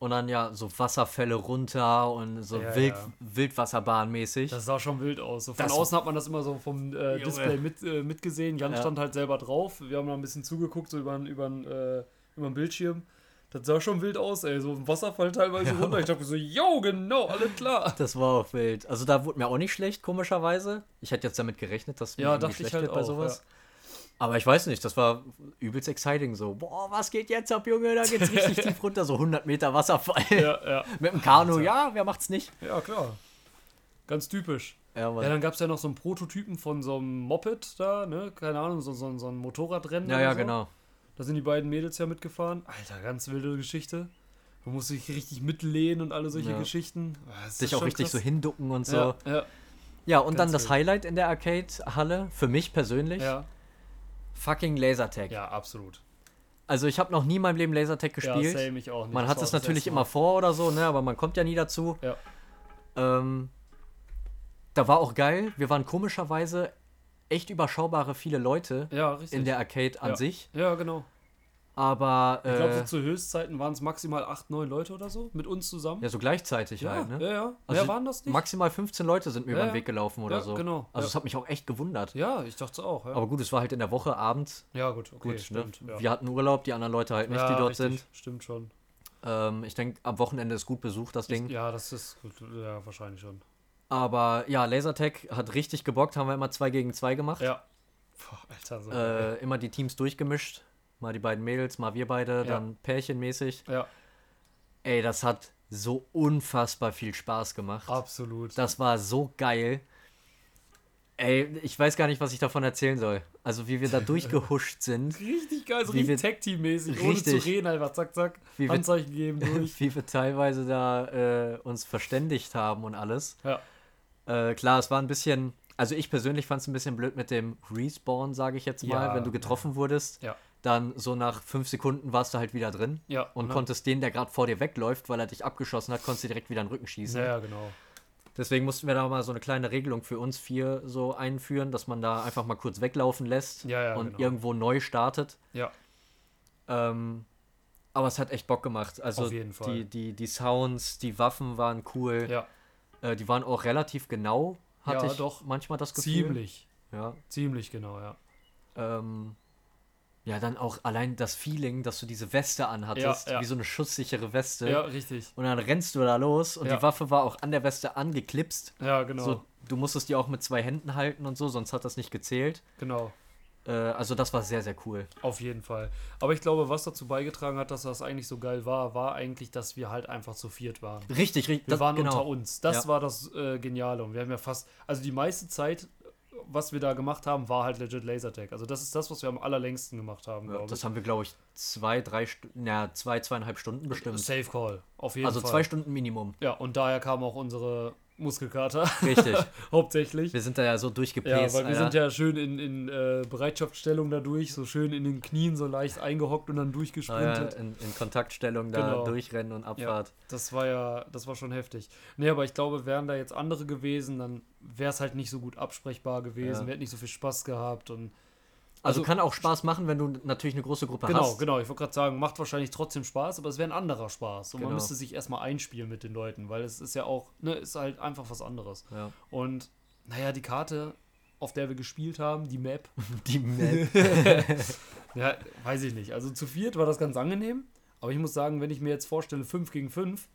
Und dann ja so Wasserfälle runter und so Ja, Wild, ja. Wildwasserbahn-mäßig. Das sah schon wild aus. So von Das- außen hat man das immer so vom äh. Display mit, äh, mitgesehen. Jan Ja. stand halt selber drauf. Wir haben da ein bisschen zugeguckt, so über über äh, Bildschirm. Das sah schon wild aus, ey. So ein Wasserfall teilweise Ja. runter. Ich dachte so, yo, genau, alles klar. Das war auch wild. Also da wurde mir auch nicht schlecht, komischerweise. Ich hätte jetzt damit gerechnet, dass mir Ja, irgendwie dachte ich schlecht halt wird bei auch, sowas. Aber ich weiß nicht, das war übelst exciting so. Boah, was geht jetzt ab, Junge? Da geht's richtig tief runter, so 100 Meter Wasserfall. Ja, ja. Mit dem Kanu, Alter. ja, wer macht's nicht? Ja, klar. Ganz typisch. Ja. Ja, dann gab es ja noch so einen Prototypen von so einem Moped da, ne? Keine Ahnung, so, so, so ein Motorradrennen. ja, ja, so. genau. Da sind die beiden Mädels ja mitgefahren. Alter, ganz wilde Geschichte. Man muss sich richtig mitlehnen und alle solche Ja. Geschichten. Ah, das Sich auch richtig krass. so hinducken und so. Ja, Ja, ja, und dann Ganz das wild. Highlight in der Arcade-Halle, für mich persönlich, ja, fucking Lasertag. ja, absolut. Also ich habe noch nie in meinem Leben Lasertag gespielt. Ja, same ich auch nicht. Man Das hat es natürlich immer vor oder so, ne? aber man kommt ja nie dazu. Ja. Ähm, da war auch geil. Wir waren komischerweise echt überschaubare viele Leute Ja, in der Arcade an Ja. sich. ja, genau. Aber Ich glaube, äh, so zu Höchstzeiten waren es maximal 8, 9 Leute oder so mit uns zusammen. ja, so gleichzeitig ja, halt. Ne? ja, ja. Also Mehr waren das nicht? Maximal 15 Leute sind mir Ja, über den. Weg gelaufen oder Ja, so. genau. Also es hat mich auch echt gewundert. Ja, ich dachte auch. Ja, Aber gut, es war halt in der Woche abends. ja gut, okay, Gut, ne? stimmt. Ja. Wir hatten Urlaub, die anderen Leute halt nicht, die dort richtig, sind. Stimmt schon. Ähm, ich denke, am Wochenende ist gut besucht, das Ding. Ja, das ist gut. Ja, wahrscheinlich schon. Aber ja, Lasertag hat richtig gebockt, haben wir immer zwei gegen zwei gemacht. Ja. Boah, Alter, so. Äh, immer die Teams durchgemischt. Mal die beiden Mädels, mal wir beide, Ja. dann pärchenmäßig. ja, Ey, das hat so unfassbar viel Spaß gemacht. absolut. Das war so geil. Ey, ich weiß gar nicht, was ich davon erzählen soll. Also, wie wir da durchgehuscht sind, Richtig geil, so Wie richtig wir- Tag-Team-mäßig, ohne zu reden, einfach zack, zack, Wie wir- Handzeichen geben durch. wie wir teilweise da äh, uns verständigt haben und alles. Ja, Äh, klar, es war ein bisschen. Also, ich persönlich fand es ein bisschen blöd mit dem Respawn, sage ich jetzt mal. Ja. Wenn du getroffen wurdest, ja, dann so nach fünf Sekunden warst du halt wieder drin. ja. Und ne? konntest den, der gerade vor dir wegläuft, weil er dich abgeschossen hat, konntest du direkt wieder in den Rücken schießen. Ja, genau. Deswegen mussten wir da mal so eine kleine Regelung für uns vier so einführen, dass man da einfach mal kurz weglaufen lässt Ja, ja, und genau. irgendwo neu startet. Ja, Ähm, aber es hat echt Bock gemacht. Also Auf jeden Fall. Die, die, die Sounds, die Waffen waren cool. ja. Äh, die waren auch relativ genau, hatte Ja, ich doch. manchmal das Gefühl. Ziemlich. Ja. Ziemlich genau, ja. Ähm, ja, dann auch allein das Feeling, dass du diese Weste anhattest, Ja, ja. wie so eine schusssichere Weste. Ja, richtig. Und dann rennst du da los und Ja. die Waffe war auch an der Weste angeklipst. Ja, genau. So, du musstest die auch mit zwei Händen halten und so, sonst hat das nicht gezählt. Genau. Äh, also das war sehr, sehr cool. Auf jeden Fall. Aber ich glaube, was dazu beigetragen hat, dass das eigentlich so geil war, war eigentlich, dass wir halt einfach zu viert waren. Richtig, richtig. Wir das- waren genau. unter uns. Das war das äh, Geniale. Und wir haben ja fast, also die meiste Zeit, was wir da gemacht haben, war halt legit Lasertag. Also das ist das, was wir am allerlängsten gemacht haben, Ja, glaube das haben wir, glaube ich, zwei, drei Stunden, ja, zwei, zweieinhalb Stunden bestimmt. Safe Call, auf jeden Also Fall. zwei Stunden Minimum. Ja, und daher kam auch unsere Muskelkater Richtig. hauptsächlich. Wir sind da ja so Ja, durchgepäst. weil wir Alter. sind ja schön in, in äh, Bereitschaftsstellung dadurch, so schön in den Knien so leicht eingehockt und dann Ah, ja, durchgesprintet. in, in Kontaktstellung da Genau. durchrennen und Abfahrt. Das war ja, das war schon heftig. Nee, aber ich glaube, wären da jetzt andere gewesen, dann wäre es halt nicht so gut absprechbar gewesen, Ja. wir hätten nicht so viel Spaß gehabt und Also, Also- kann auch Spaß machen, wenn du natürlich eine große Gruppe Genau, hast. genau. Ich wollte gerade sagen, macht wahrscheinlich trotzdem Spaß, aber es wäre ein anderer Spaß. Und man Genau. müsste sich erstmal einspielen mit den Leuten, weil es ist ja auch, ne, ist halt einfach was anderes. Ja. Und naja, die Karte, auf der wir gespielt haben, die Map, Die Map. ja, weiß ich nicht. Also zu viert war das ganz angenehm, aber ich muss sagen, wenn ich mir jetzt vorstelle, 5 gegen 5,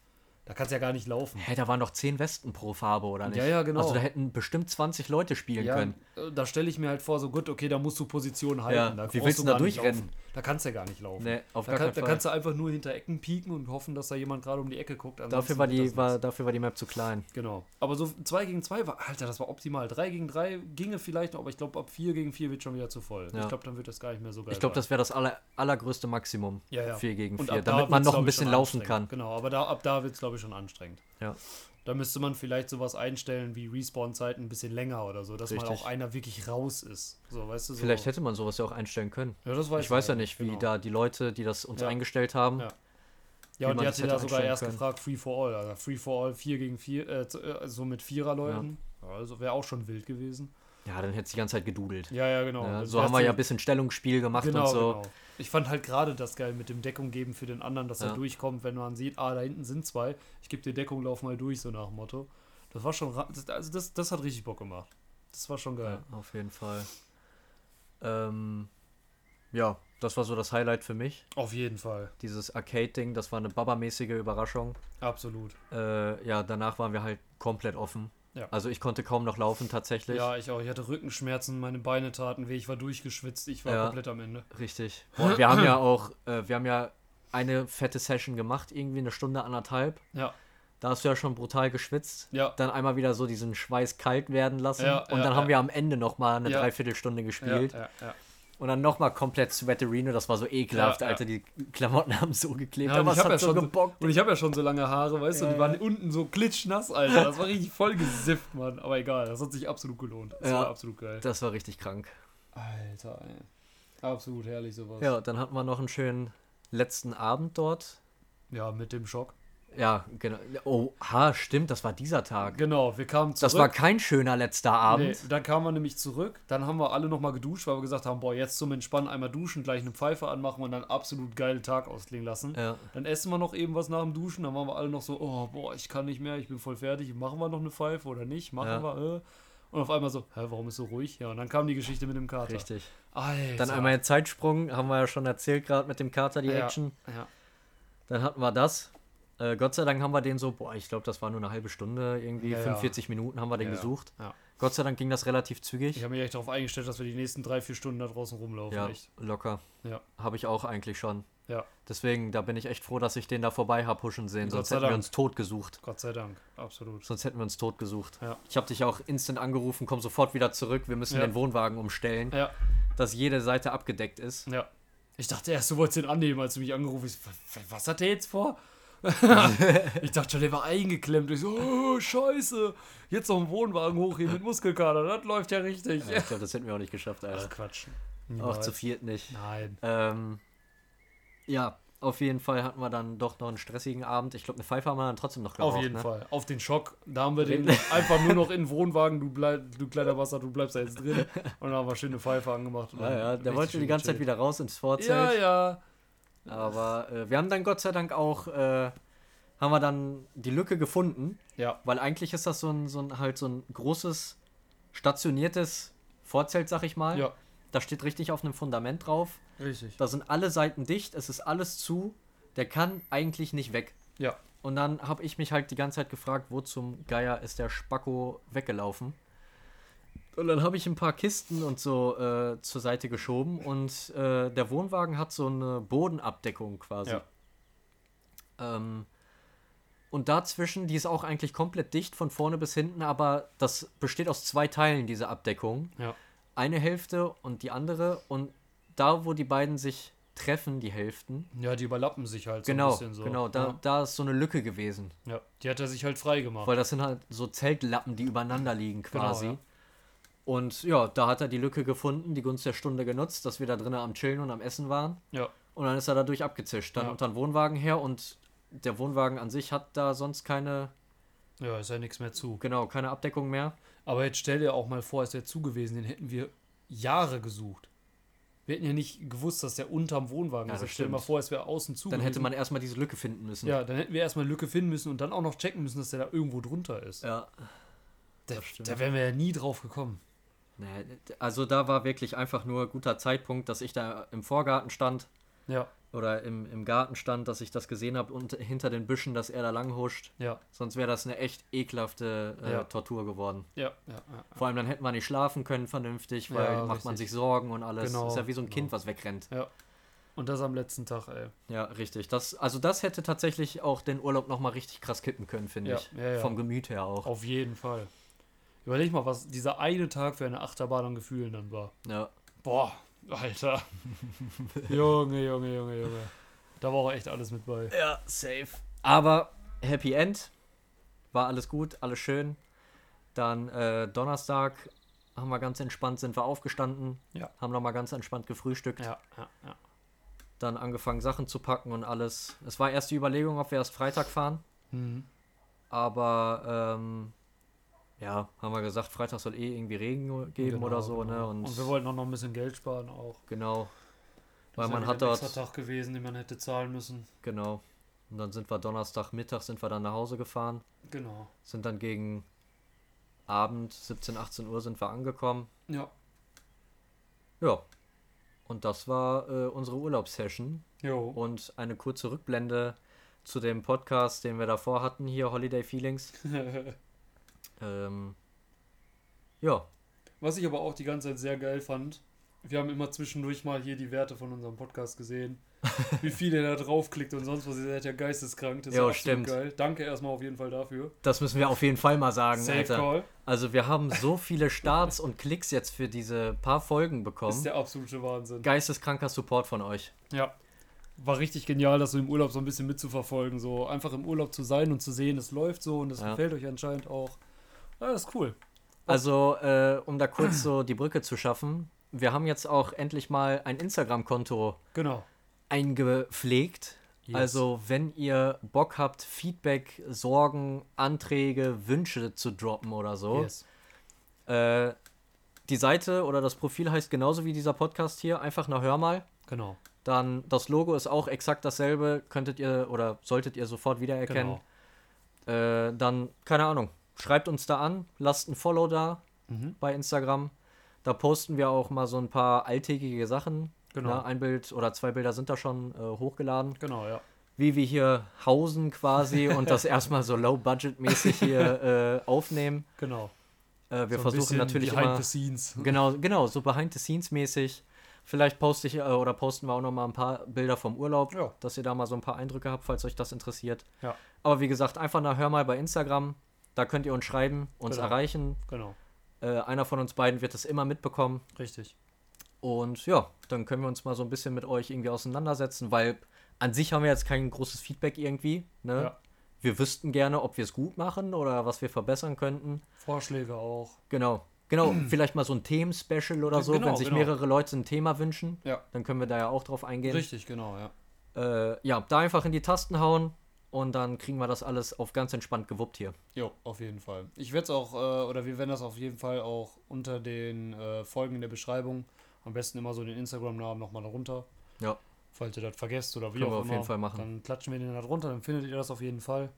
da kannst du ja gar nicht laufen. Hä, da waren doch 10 Westen pro Farbe, oder nicht? Ja, ja, genau. Also da hätten bestimmt 20 Leute spielen Ja, können. äh, da stelle ich mir halt vor, so gut, okay, da musst du Position halten. Ja, da wie willst du da durchrennen? laufen. Da kannst du ja gar nicht laufen. Nee, auf da, gar kann, da kannst du einfach nur hinter Ecken pieken und hoffen, dass da jemand gerade um die Ecke guckt. Dafür war, die, war, dafür war die Map zu klein. Genau. Aber so 2 gegen 2 war, Alter, das war optimal. 3 gegen 3 ginge vielleicht noch, aber ich glaube, ab 4 gegen 4 wird schon wieder zu voll. Ja. Ich glaube, dann wird das gar nicht mehr so geil. Ich glaube, das wäre das aller, allergrößte Maximum. Ja, ja. 4 gegen Und 4. ab da Damit man noch ein bisschen laufen kann. Genau, aber da, ab da wird es, glaube ich, schon anstrengend. Ja. Da müsste man vielleicht sowas einstellen wie Respawn-Zeiten ein bisschen länger oder so, dass mal Richtig. auch einer wirklich raus ist. So, weißt du, so. Vielleicht hätte man sowas ja auch einstellen können. ja, das weiß Ich weiß ja nicht, wie genau. da die Leute, die das uns Ja. eingestellt haben, Ja. Ja, und die hat ja hätte sogar erst können. gefragt, Free for All. Also Free for All 4 gegen 4, äh, äh, so mit Vierer-Leuten. Also wäre auch schon wild gewesen. Ja, dann hätte es die ganze Zeit gedudelt. Ja, ja, genau. Ja, Das so wär's haben wir ja ein so- bisschen Stellungsspiel gemacht genau, und so. genau. Ich fand halt gerade das geil mit dem Deckung geben für den anderen, dass Ja. er durchkommt, wenn man sieht, ah, da hinten sind zwei. Ich gebe dir Deckung, lauf mal durch, so nach dem Motto. Das war schon, also das, das hat richtig Bock gemacht. Das war schon geil. Ja, auf jeden Fall. Ähm, ja, das war so das Highlight für mich. Auf jeden Fall. Dieses Arcade-Ding, das war eine Baba-mäßige Überraschung. Absolut. Äh, ja, danach waren wir halt komplett offen. Ja. Also ich konnte kaum noch laufen tatsächlich. Ja, ich auch. Ich hatte Rückenschmerzen, meine Beine taten weh, ich war durchgeschwitzt, ich war Ja. komplett am Ende. Richtig. Und wir haben ja auch, äh, wir haben ja eine fette Session gemacht, irgendwie eine Stunde, anderthalb. Ja, Da hast du ja schon brutal geschwitzt. ja. Dann einmal wieder so diesen Schweiß kalt werden lassen. Ja, und dann haben wir am Ende nochmal eine. Dreiviertelstunde gespielt. Ja, ja, ja. Und dann nochmal komplett Sweaterino. Das war so ekelhaft, Ja, ja. Alter. Die Klamotten haben so geklebt. Ja, und aber ich es hat ja so gebockt. Und ich habe ja schon so lange Haare, weißt du, die waren unten so klitschnass, Alter. Das war richtig voll gesifft, Mann. Aber egal, das hat sich absolut gelohnt. Das war absolut geil. Das war richtig krank. Alter, ey. Absolut herrlich sowas. Ja, dann hatten wir noch einen schönen letzten Abend dort. Ja, mit dem Schock. Ja, genau. Oh, ha, stimmt, das war dieser Tag. Genau, wir kamen zurück. Das war kein schöner letzter Abend. Nee, dann kamen wir nämlich zurück. Dann haben wir alle nochmal geduscht, weil wir gesagt haben, boah, jetzt zum Entspannen einmal duschen, gleich eine Pfeife anmachen und dann absolut geilen Tag ausklingen lassen. Ja, Dann essen wir noch eben was nach dem Duschen. Dann waren wir alle noch so, oh, boah, ich kann nicht mehr, ich bin voll fertig. Machen wir noch eine Pfeife oder nicht? Machen Ja. wir, äh. Und auf einmal so, hä, warum ist so ruhig? Ja, und dann kam die Geschichte mit dem Kater. richtig. Alter. Dann einmal ein Zeitsprung, haben wir ja schon erzählt gerade mit dem Kater, die Ja. Action. Ja. Dann hatten wir das. Äh, Gott sei Dank haben wir den so, boah, ich glaube, das war nur eine halbe Stunde, irgendwie Ja, ja. 45 Minuten haben wir den Ja, ja. gesucht. Ja. Gott sei Dank ging das relativ zügig. Ich habe mich echt darauf eingestellt, dass wir die nächsten drei, vier Stunden da draußen rumlaufen. Ja, Echt. locker. Ja. Habe ich auch eigentlich schon. Ja, Deswegen, da bin ich echt froh, dass ich den da vorbei habe huschen sehen. Gott Sonst hätten wir Dank. uns tot gesucht. Gott sei Dank. Absolut. Sonst hätten wir uns tot gesucht. Ja. Ich habe dich auch instant angerufen, komm sofort wieder zurück. Wir müssen Ja. den Wohnwagen umstellen, Ja, dass jede Seite abgedeckt ist. ja. Ich dachte erst, du wolltest den annehmen, als du mich angerufen hast. Was, was hat der jetzt vor? Ich dachte schon, der war eingeklemmt. Ich so, oh, scheiße. Jetzt noch ein Wohnwagen hoch hier mit Muskelkater. Das läuft ja richtig. Ja, ich glaube, das hätten wir auch nicht geschafft, Alter. Ach, Quatsch. Auch Niemals. zu viert nicht. Nein. Ähm, ja, auf jeden Fall hatten wir dann doch noch einen stressigen Abend. Ich glaube, eine Pfeife haben wir dann trotzdem noch geraucht. Auf jeden ne? Fall. Auf den Schock. Da haben wir den einfach nur noch in den Wohnwagen. Du, bleib, du kleiner Wasser, du bleibst da jetzt drin. Und dann haben wir schöne Pfeife angemacht. und Ja, ja, der wollte die ganze Zeit wieder raus ins Vorzelt. Ja, ja. Aber äh, wir haben dann Gott sei Dank auch, äh, haben wir dann die Lücke gefunden, Ja. weil eigentlich ist das so ein, so ein halt so ein großes, stationiertes Vorzelt, sag ich mal. Ja. Da steht richtig auf einem Fundament drauf. Richtig. Da sind alle Seiten dicht, es ist alles zu. Der kann eigentlich nicht weg. Ja. Und dann habe ich mich halt die ganze Zeit gefragt, wo zum Geier ist der Spacko weggelaufen. Und dann habe ich ein paar Kisten und so äh, zur Seite geschoben und äh, der Wohnwagen hat so eine Bodenabdeckung quasi. Ja. Ähm, und dazwischen, die ist auch eigentlich komplett dicht von vorne bis hinten, aber das besteht aus zwei Teilen, diese Abdeckung. Ja. Eine Hälfte und die andere. Und da, wo die beiden sich treffen, die Hälften, Ja, die überlappen sich halt genau, so ein bisschen so. genau, da, ja. da ist so eine Lücke gewesen. ja. Die hat er sich halt frei gemacht. Weil das sind halt so Zeltlappen, die übereinander liegen quasi. Genau, ja. Und ja, da hat er die Lücke gefunden, die Gunst der Stunde genutzt, dass wir da drinnen am Chillen und am Essen waren. Ja. Und dann ist er dadurch abgezischt. Dann Ja. unter den Wohnwagen her und der Wohnwagen an sich hat da sonst keine, Ja, ist ja nichts mehr zu. genau, keine Abdeckung mehr. Aber jetzt stell dir auch mal vor, es wäre zu gewesen, den hätten wir Jahre gesucht. Wir hätten ja nicht gewusst, dass der unterm Wohnwagen Ja, ist. Stell dir mal vor, es wäre außen zu Dann hätte man erstmal diese Lücke finden müssen. Ja, dann hätten wir erstmal Lücke finden müssen und dann auch noch checken müssen, dass der da irgendwo drunter ist. Ja. da, da wären wir ja nie drauf gekommen. Nee, Also da war wirklich einfach nur guter Zeitpunkt, dass ich da im Vorgarten stand Ja, oder im, im Garten stand, dass ich das gesehen habe und hinter den Büschen, dass er da lang huscht. ja, Sonst wäre das eine echt ekelhafte äh, Ja. Tortur geworden. ja, ja. ja. Vor allem dann hätte man nicht schlafen können vernünftig, weil Ja, macht man richtig. sich Sorgen und alles. Genau, ist ja wie so ein genau. Kind, was wegrennt. Und das am letzten Tag, ey. Ja, richtig. Das, also das hätte tatsächlich auch den Urlaub nochmal richtig krass kippen können, finde Ja, ich. ja, ja. Vom Gemüt her auch. Auf jeden Fall. Überleg mal, was dieser eine Tag für eine Achterbahn an Gefühlen dann war. Ja. Boah, Alter. Junge, Junge, Junge, Junge. Da war auch echt alles mit bei. ja, safe. Aber Happy End. War alles gut, alles schön. Dann äh, Donnerstag haben wir ganz entspannt, sind wir aufgestanden. Ja. Haben nochmal ganz entspannt gefrühstückt. Ja, ja, ja. Dann angefangen, Sachen zu packen und alles. Es war erst die Überlegung, ob wir erst Freitag fahren. Mhm. Aber ähm, ja, haben wir gesagt, Freitag soll eh irgendwie Regen geben Genau, oder so, genau. ne? Und, Und, wir wollten auch noch ein bisschen Geld sparen auch. genau. Das Weil man hat dort, extra Tag gewesen, den man hätte zahlen müssen. genau. Und dann sind wir Donnerstagmittag sind wir dann nach Hause gefahren. Genau. Sind dann gegen Abend, 17, 18 Uhr sind wir angekommen. Ja. Ja. Und das war äh, unsere Urlaubssession. Jo. Und eine kurze Rückblende zu dem Podcast, den wir davor hatten, hier Holiday Feelings. Ähm, ja, Was ich aber auch die ganze Zeit sehr geil fand, wir haben immer zwischendurch mal hier die Werte von unserem Podcast gesehen. Wie viel ihr da draufklickt und sonst was. Ihr seid ja geisteskrank. Das ist ja stimmt. geil. Danke erstmal auf jeden Fall dafür. das müssen wir auf jeden Fall mal sagen, Safe Alter. Call Also wir haben so viele Starts und Klicks jetzt für diese paar Folgen ist bekommen. der absolute Wahnsinn. Geisteskranker Support von euch. Ja. War richtig genial, das so im Urlaub so ein bisschen mitzuverfolgen. So einfach im Urlaub zu sein und zu sehen, es läuft so und es Ja. gefällt euch anscheinend auch. Ja, das ist cool. Also, äh, um da kurz so die Brücke zu schaffen, wir haben jetzt auch endlich mal ein Instagram-Konto Genau. eingepflegt. Yes. Also, wenn ihr Bock habt, Feedback, Sorgen, Anträge, Wünsche zu droppen oder so, Yes. äh, die Seite oder das Profil heißt genauso wie dieser Podcast hier, einfach nach Hör mal. Genau. Dann das Logo ist auch exakt dasselbe, könntet ihr oder solltet ihr sofort wiedererkennen. Genau. Äh, dann, keine Ahnung, schreibt uns da an, lasst ein Follow da Mhm. bei Instagram. Da posten wir auch mal so ein paar alltägliche Sachen. Genau. Ne? Ein Bild oder zwei Bilder sind da schon äh, hochgeladen. Genau, ja. Wie wir hier hausen quasi und das erstmal so low-budget-mäßig hier äh, aufnehmen. Genau. Äh, wir So versuchen natürlich behind immer. the scenes. Genau, genau, so behind the scenes mäßig. Vielleicht poste ich äh, oder posten wir auch noch mal ein paar Bilder vom Urlaub, Ja. dass ihr da mal so ein paar Eindrücke habt, falls euch das interessiert. Ja. Aber wie gesagt, einfach nach Hör mal bei Instagram. Da könnt ihr uns schreiben, uns Genau. erreichen. Genau. Äh, einer von uns beiden wird das immer mitbekommen. Richtig. Und ja, dann können wir uns mal so ein bisschen mit euch irgendwie auseinandersetzen, weil an sich haben wir jetzt kein großes Feedback irgendwie. Ne? Ja. Wir wüssten gerne, ob wir es gut machen oder was wir verbessern könnten. Vorschläge auch. Genau. Genau, vielleicht mal so ein Themen-Special oder so, Genau, wenn sich genau. mehrere Leute ein Thema wünschen. Ja. Dann können wir da ja auch drauf eingehen. Richtig, genau, ja. Äh, ja, da einfach in die Tasten hauen und dann kriegen wir das alles auf ganz entspannt gewuppt hier. Jo, auf jeden Fall. Ich werde es auch, äh, oder wir werden das auf jeden Fall auch unter den äh, Folgen in der Beschreibung, am besten immer so den Instagram-Namen nochmal darunter. Ja. Falls ihr das vergesst oder wie Können auch wir immer. auf jeden Fall machen. Dann klatschen wir den da drunter, dann findet ihr das auf jeden Fall.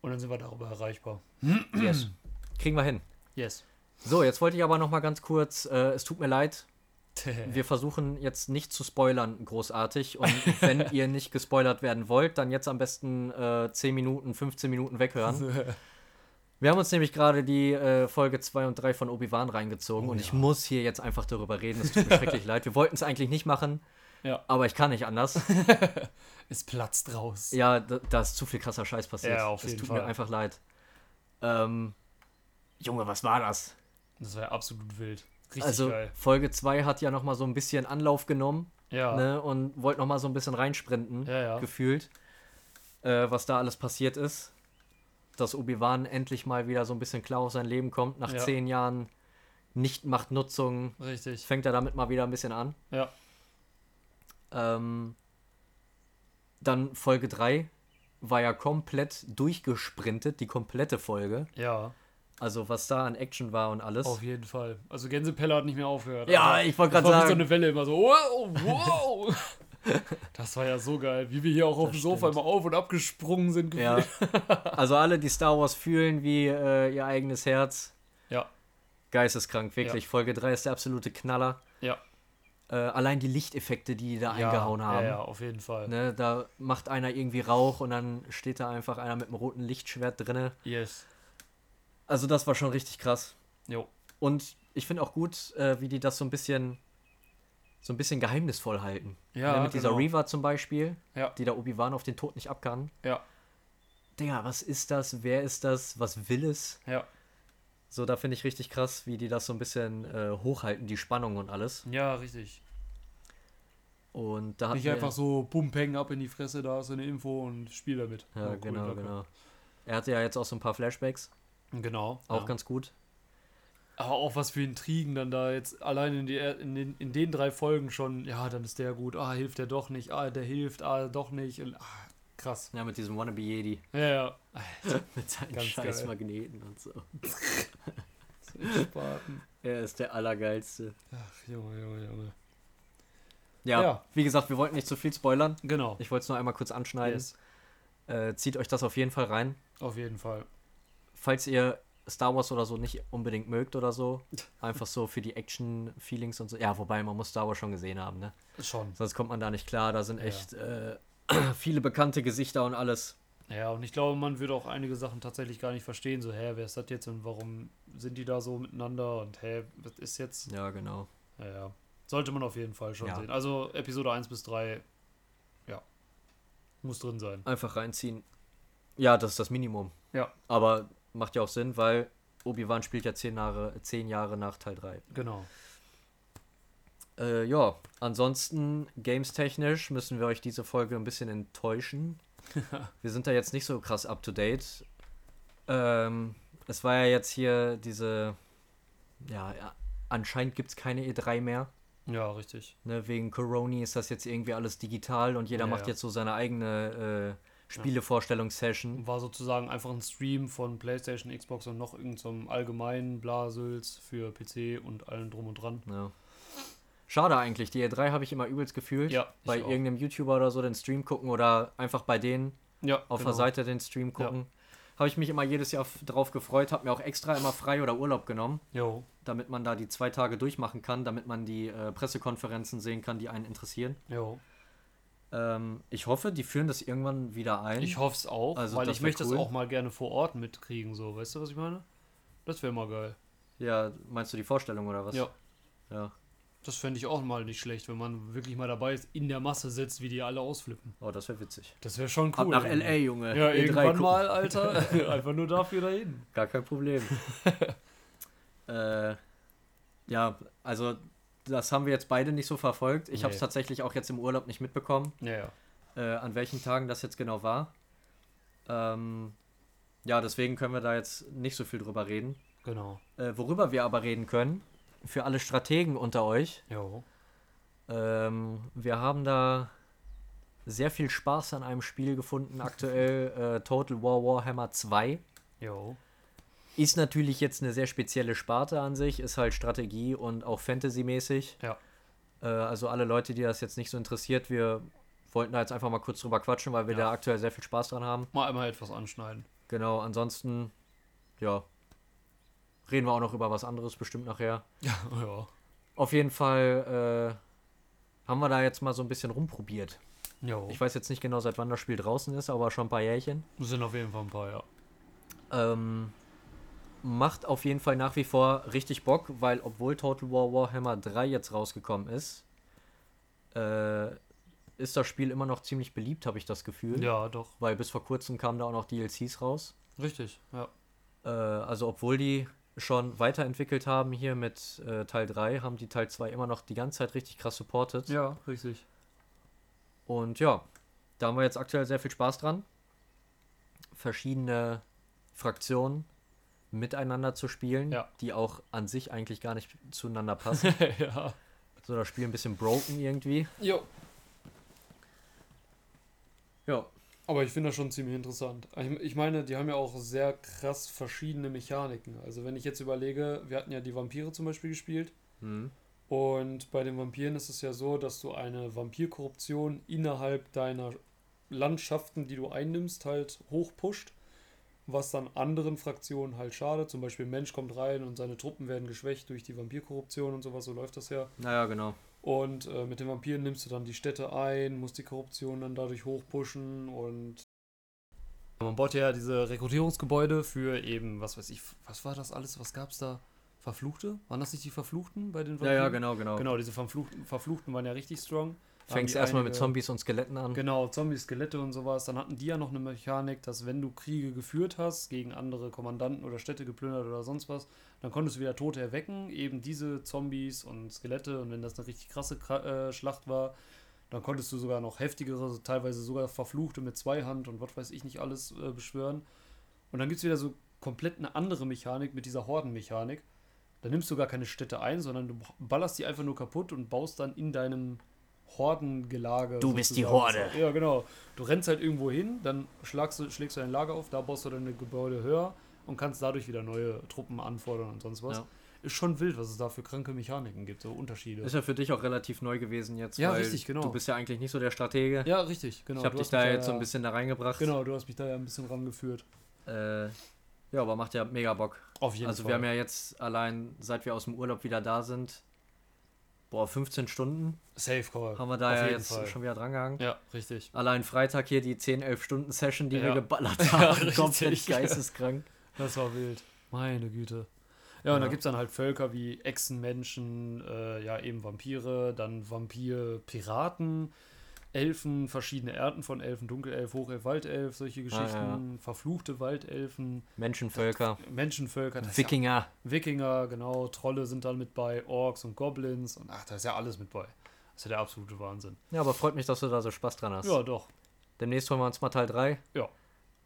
Und dann sind wir darüber erreichbar. Yes. Kriegen wir hin. Yes. So, jetzt wollte ich aber noch mal ganz kurz, äh, es tut mir leid, wir versuchen jetzt nicht zu spoilern großartig und wenn ihr nicht gespoilert werden wollt, dann jetzt am besten äh, 10 Minuten, 15 Minuten weghören. Wir haben uns nämlich gerade die äh, Folge 2 und 3 von Obi-Wan reingezogen Oh und ich ja. muss hier jetzt einfach darüber reden. Es tut mir schrecklich leid. Wir wollten es eigentlich nicht machen, Ja. aber ich kann nicht anders. Es platzt raus. Ja, da, da ist zu viel krasser Scheiß passiert. Ja, auf es jeden tut Fall. mir einfach leid. Ähm, Junge, was war das? Das war ja absolut wild. Richtig also, geil. Folge 2 hat ja noch mal so ein bisschen Anlauf genommen Ja. ne, und wollte noch mal so ein bisschen reinsprinten, Ja, ja. gefühlt, äh, was da alles passiert ist. Dass Obi-Wan endlich mal wieder so ein bisschen klar auf sein Leben kommt. Nach zehn Jahren Nicht-Machtnutzung fängt er damit mal wieder ein bisschen an. Ja. Ähm, dann Folge 3 war ja komplett durchgesprintet, die komplette Folge. Ja, Also was da an Action war und alles. auf jeden Fall. Also Gänsepelle hat nicht mehr aufgehört. Ja, Also, ich wollte gerade war wie so sagen. eine Welle immer so, wow, wow. das war ja so geil, wie wir hier auch auf Das dem Sofa stimmt. immer auf und abgesprungen sind. Ja. gefühlt. Also alle, die Star Wars fühlen wie äh, ihr eigenes Herz. Ja. Geisteskrank, wirklich. Folge 3 ist der absolute Knaller. Ja. Äh, allein die Lichteffekte, die die da eingehauen ja, haben. Ja, ja, auf jeden Fall. Ne, da macht einer irgendwie Rauch und dann steht da einfach einer mit einem roten Lichtschwert drinne. Yes. Also das war schon richtig krass. Jo. Und ich finde auch gut, äh, wie die das so ein bisschen so ein bisschen geheimnisvoll halten. Ja, ne, mit dieser genau. Reaver zum Beispiel, Ja. die der Obi-Wan auf den Tod nicht ab kann. Ja. Digga, was ist das? Wer ist das? Was will es? Ja. So, da finde ich richtig krass, wie die das so ein bisschen äh, hochhalten, die Spannung und alles. Ja, richtig. Und da hat Nicht einfach so bumm, peng ab in die Fresse, da ist eine Info und spiel damit. Ja, cool, genau, danke. genau. Er hatte ja jetzt auch so ein paar Flashbacks, Genau. auch ja. ganz gut. Aber auch was für Intrigen dann da jetzt allein in, die, in, den, in den drei Folgen schon, ja, dann ist der gut, ah, hilft der doch nicht, ah, der hilft, ah, doch nicht. Und, ah, krass. Ja, mit diesem Wannabe Jedi. Ja, ja. mit seinen Ganz scheiß geil. Magneten und so. Spaten. Er ist der Allergeilste. Ach, Junge, Junge, Junge. Ja, Ja. wie gesagt, wir wollten nicht zu viel spoilern. Genau. Ich wollte es nur einmal kurz anschneiden. Yes. Äh, zieht euch das auf jeden Fall rein. Auf jeden Fall. Falls ihr Star Wars oder so nicht unbedingt mögt oder so, einfach so für die Action-Feelings und so. Ja, wobei man muss Star Wars schon gesehen haben, ne? Schon. Sonst kommt man da nicht klar. Da sind Ja. echt äh, viele bekannte Gesichter und alles. Ja, und ich glaube, man würde auch einige Sachen tatsächlich gar nicht verstehen. So, hä, wer ist das jetzt und warum sind die da so miteinander und hä, was ist jetzt? Ja, genau. Ja, ja. Sollte man auf jeden Fall schon Ja. sehen. Also Episode 1 bis 3, ja. Muss drin sein. Einfach reinziehen. Ja, das ist das Minimum. Ja. Aber macht ja auch Sinn, weil Obi-Wan spielt ja zehn Jahre, zehn Jahre nach Teil 3. Genau. Äh, ja, ansonsten games-technisch müssen wir euch diese Folge ein bisschen enttäuschen. wir sind da jetzt nicht so krass up to date. Ähm, es war ja jetzt hier diese, ja, ja anscheinend gibt es keine E3 mehr. Ja, richtig. Ne, wegen Corona ist das jetzt irgendwie alles digital und jeder Ja, macht ja. jetzt so seine eigene äh, Spielevorstellungssession. War sozusagen einfach ein Stream von PlayStation, Xbox und noch irgendeinem allgemeinen Blasels für PC und allem drum und dran. Ja. Schade eigentlich, die E3 habe ich immer übelst gefühlt. Ja, bei auch. irgendeinem YouTuber oder so den Stream gucken oder einfach bei denen Ja, auf genau. der Seite den Stream gucken. Habe ich mich immer jedes Jahr drauf gefreut, habe mir auch extra immer frei oder Urlaub genommen, Jo, damit man da die zwei Tage durchmachen kann, damit man die äh, Pressekonferenzen sehen kann, die einen interessieren. jo. Ähm, ich hoffe, die führen das irgendwann wieder ein. Ich hoffe es auch, Also weil das ich möchte cool. es auch mal gerne vor Ort mitkriegen, so. Weißt du, was ich meine? Das wäre mal geil. ja, meinst du die Vorstellung oder was? Ja. Ja. Das fände ich auch mal nicht schlecht, wenn man wirklich mal dabei ist, in der Masse sitzt, wie die alle ausflippen. Oh, das wäre witzig. Das wäre schon cool. Ab nach. LA, Junge. Ja, E3 irgendwann gucken. mal, Alter. Einfach nur dafür dahin. Gar kein Problem. äh, ja, also das haben wir jetzt beide nicht so verfolgt. Ich habe es Nee. tatsächlich auch jetzt im Urlaub nicht mitbekommen, Ja, ja. äh, an welchen Tagen das jetzt genau war. Ähm, ja, deswegen können wir da jetzt nicht so viel drüber reden. Genau. Äh, worüber wir aber reden können, für alle Strategen unter euch, Jo. ähm, wir haben da sehr viel Spaß an einem Spiel gefunden, aktuell äh, Total War Warhammer 2. Jo. Ist natürlich jetzt eine sehr spezielle Sparte an sich, ist halt Strategie und auch Fantasy-mäßig. Ja. Äh, also alle Leute, die das jetzt nicht so interessiert, wir wollten da jetzt einfach mal kurz drüber quatschen, weil wir Ja. da aktuell sehr viel Spaß dran haben. Mal einmal etwas anschneiden. Genau, ansonsten, ja, reden wir auch noch über was anderes bestimmt nachher. Ja, ja. Auf jeden Fall äh, haben wir da jetzt mal so ein bisschen rumprobiert. Jo. Ich weiß jetzt nicht genau, seit wann das Spiel draußen ist, aber schon ein paar Jährchen. Das sind auf jeden Fall ein paar, ja. Ähm, macht auf jeden Fall nach wie vor richtig Bock, weil obwohl Total War Warhammer 3 jetzt rausgekommen ist, äh, ist das Spiel immer noch ziemlich beliebt, habe ich das Gefühl. Ja, doch. Weil bis vor kurzem kamen da auch noch DLCs raus. Richtig, ja. Äh, also obwohl die schon weiterentwickelt haben hier mit äh, Teil 3, haben die Teil 2 immer noch die ganze Zeit richtig krass supportet. Ja, richtig. Und ja, da haben wir jetzt aktuell sehr viel Spaß dran. Verschiedene Fraktionen miteinander zu spielen, Ja. die auch an sich eigentlich gar nicht zueinander passen. ja. so das Spiel ein bisschen broken irgendwie. Jo. Ja. Aber ich finde das schon ziemlich interessant. Ich, meine, die haben ja auch sehr krass verschiedene Mechaniken. Also wenn ich jetzt überlege, wir hatten ja die Vampire zum Beispiel gespielt. Hm. Und bei den Vampiren ist es ja so, dass du eine Vampirkorruption innerhalb deiner Landschaften, die du einnimmst, halt hochpusht. Was dann anderen Fraktionen halt schadet. Zum Beispiel Mensch kommt rein und seine Truppen werden geschwächt durch die Vampirkorruption und sowas. So läuft das ja. Naja, genau. Und äh, mit den Vampiren nimmst du dann die Städte ein, musst die Korruption dann dadurch hochpushen und man baut ja diese Rekrutierungsgebäude für eben, was weiß ich, was war das alles, was gab's da? Verfluchte? Waren das nicht die Verfluchten bei den Ja, ja, Vampiren? genau, genau. Genau, diese Verfluchten, Verfluchten waren ja richtig strong. Fängst erstmal mit einige- Zombies und Skeletten an. Genau, Zombies, Skelette und sowas. Dann hatten die ja noch eine Mechanik, dass wenn du Kriege geführt hast, gegen andere Kommandanten oder Städte geplündert oder sonst was, dann konntest du wieder Tote erwecken, eben diese Zombies und Skelette. Und wenn das eine richtig krasse Kra äh, Schlacht war, dann konntest du sogar noch heftigere, teilweise sogar Verfluchte mit Zweihand und was weiß ich nicht alles äh, beschwören. Und dann gibt es wieder so komplett eine andere Mechanik mit dieser Hordenmechanik. Da nimmst du gar keine Städte ein, sondern du ballerst die einfach nur kaputt und baust dann in deinem Hordengelage. Du bist die. Horde. Ja, genau. Du rennst halt irgendwo hin, dann schlagst du, schlägst du dein Lager auf, da baust du deine Gebäude höher und kannst dadurch wieder neue Truppen anfordern und sonst was. Ja. Ist schon wild, was es da für kranke Mechaniken gibt, so Unterschiede. Ist ja für dich auch relativ neu gewesen jetzt. Ja, weil richtig, genau. Du bist ja eigentlich nicht so der Stratege. ja, richtig, genau. ich habe dich da jetzt so ja- ein bisschen da reingebracht. Genau, du hast mich da ja ein bisschen rangeführt. Äh, ja, aber macht ja mega Bock. Auf jeden also Fall. wir haben ja jetzt allein, seit wir aus dem Urlaub wieder da sind, boah, 15 Stunden Safe Call. haben wir da Auf ja jetzt Fall. schon wieder drangehangen. Ja, richtig. Allein Freitag hier die 10, 11 Stunden Session, die wir Ja. geballert Ja, haben. richtig. Komplett geisteskrank. Das war wild. Meine Güte. Ja, und Ja. da gibt es dann halt Völker wie Echsenmenschen, äh, ja eben Vampire, dann Vampir-Piraten, Elfen, verschiedene Arten von Elfen, Dunkelelf, Hochelf, Waldelf, solche Geschichten, ja. verfluchte Waldelfen, Menschenvölker, Menschenvölker, das Wikinger. Ja, Wikinger, genau, Trolle sind dann mit bei, Orks und Goblins und ach, da ist ja alles mit bei. Das ist ja der absolute Wahnsinn. Ja, aber freut mich, dass du da so Spaß dran hast. Ja, doch. Demnächst holen wir uns mal Teil 3. Ja.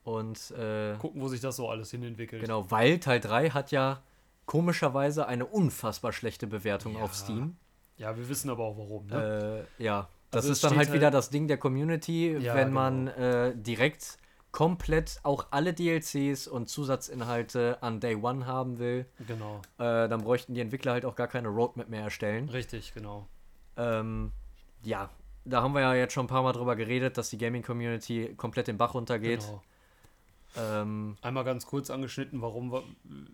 Und äh, Gucken, wo sich das so alles hin entwickelt. genau, weil Teil 3 hat ja komischerweise eine unfassbar schlechte Bewertung Ja. auf Steam. Ja, wir wissen aber auch warum, ne? Äh, ja, das Also ist dann halt halt- wieder das Ding der Community, Ja, wenn genau. man äh, direkt komplett auch alle DLCs und Zusatzinhalte an Day One haben will, genau. äh, dann bräuchten die Entwickler halt auch gar keine Roadmap mehr erstellen. Richtig, genau. Ähm, ja, da haben wir ja jetzt schon ein paar Mal drüber geredet, dass die Gaming-Community komplett den Bach runtergeht. genau. Ähm, Einmal ganz kurz angeschnitten, warum wa-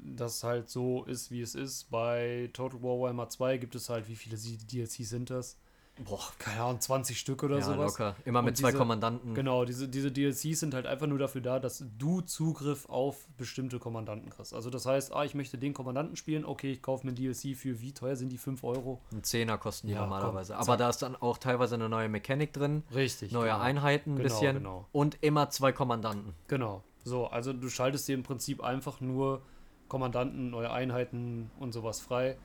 das halt so ist, wie es ist. Bei Total War Warhammer 2 gibt es halt, wie viele DLCs sind das? Boah, Keine Ahnung, 20 Stück oder ja, sowas. locker. Immer mit Und zwei diese- Kommandanten. Genau, diese, diese DLCs sind halt einfach nur dafür da, dass du Zugriff auf bestimmte Kommandanten kriegst. Also das heißt, ah, ich möchte den Kommandanten spielen, okay, ich kaufe mir ein DLC für wie teuer sind die 5 Euro? Ein Zehner kosten die Ja, normalerweise. komm, Aber da ist dann auch teilweise eine neue Mechanik drin, Richtig. neue genau. Einheiten ein Genau, bisschen genau. und immer zwei Kommandanten. Genau. So, also du schaltest dir im Prinzip einfach nur Kommandanten, neue Einheiten und sowas frei,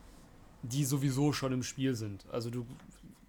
die sowieso schon im Spiel sind. Also du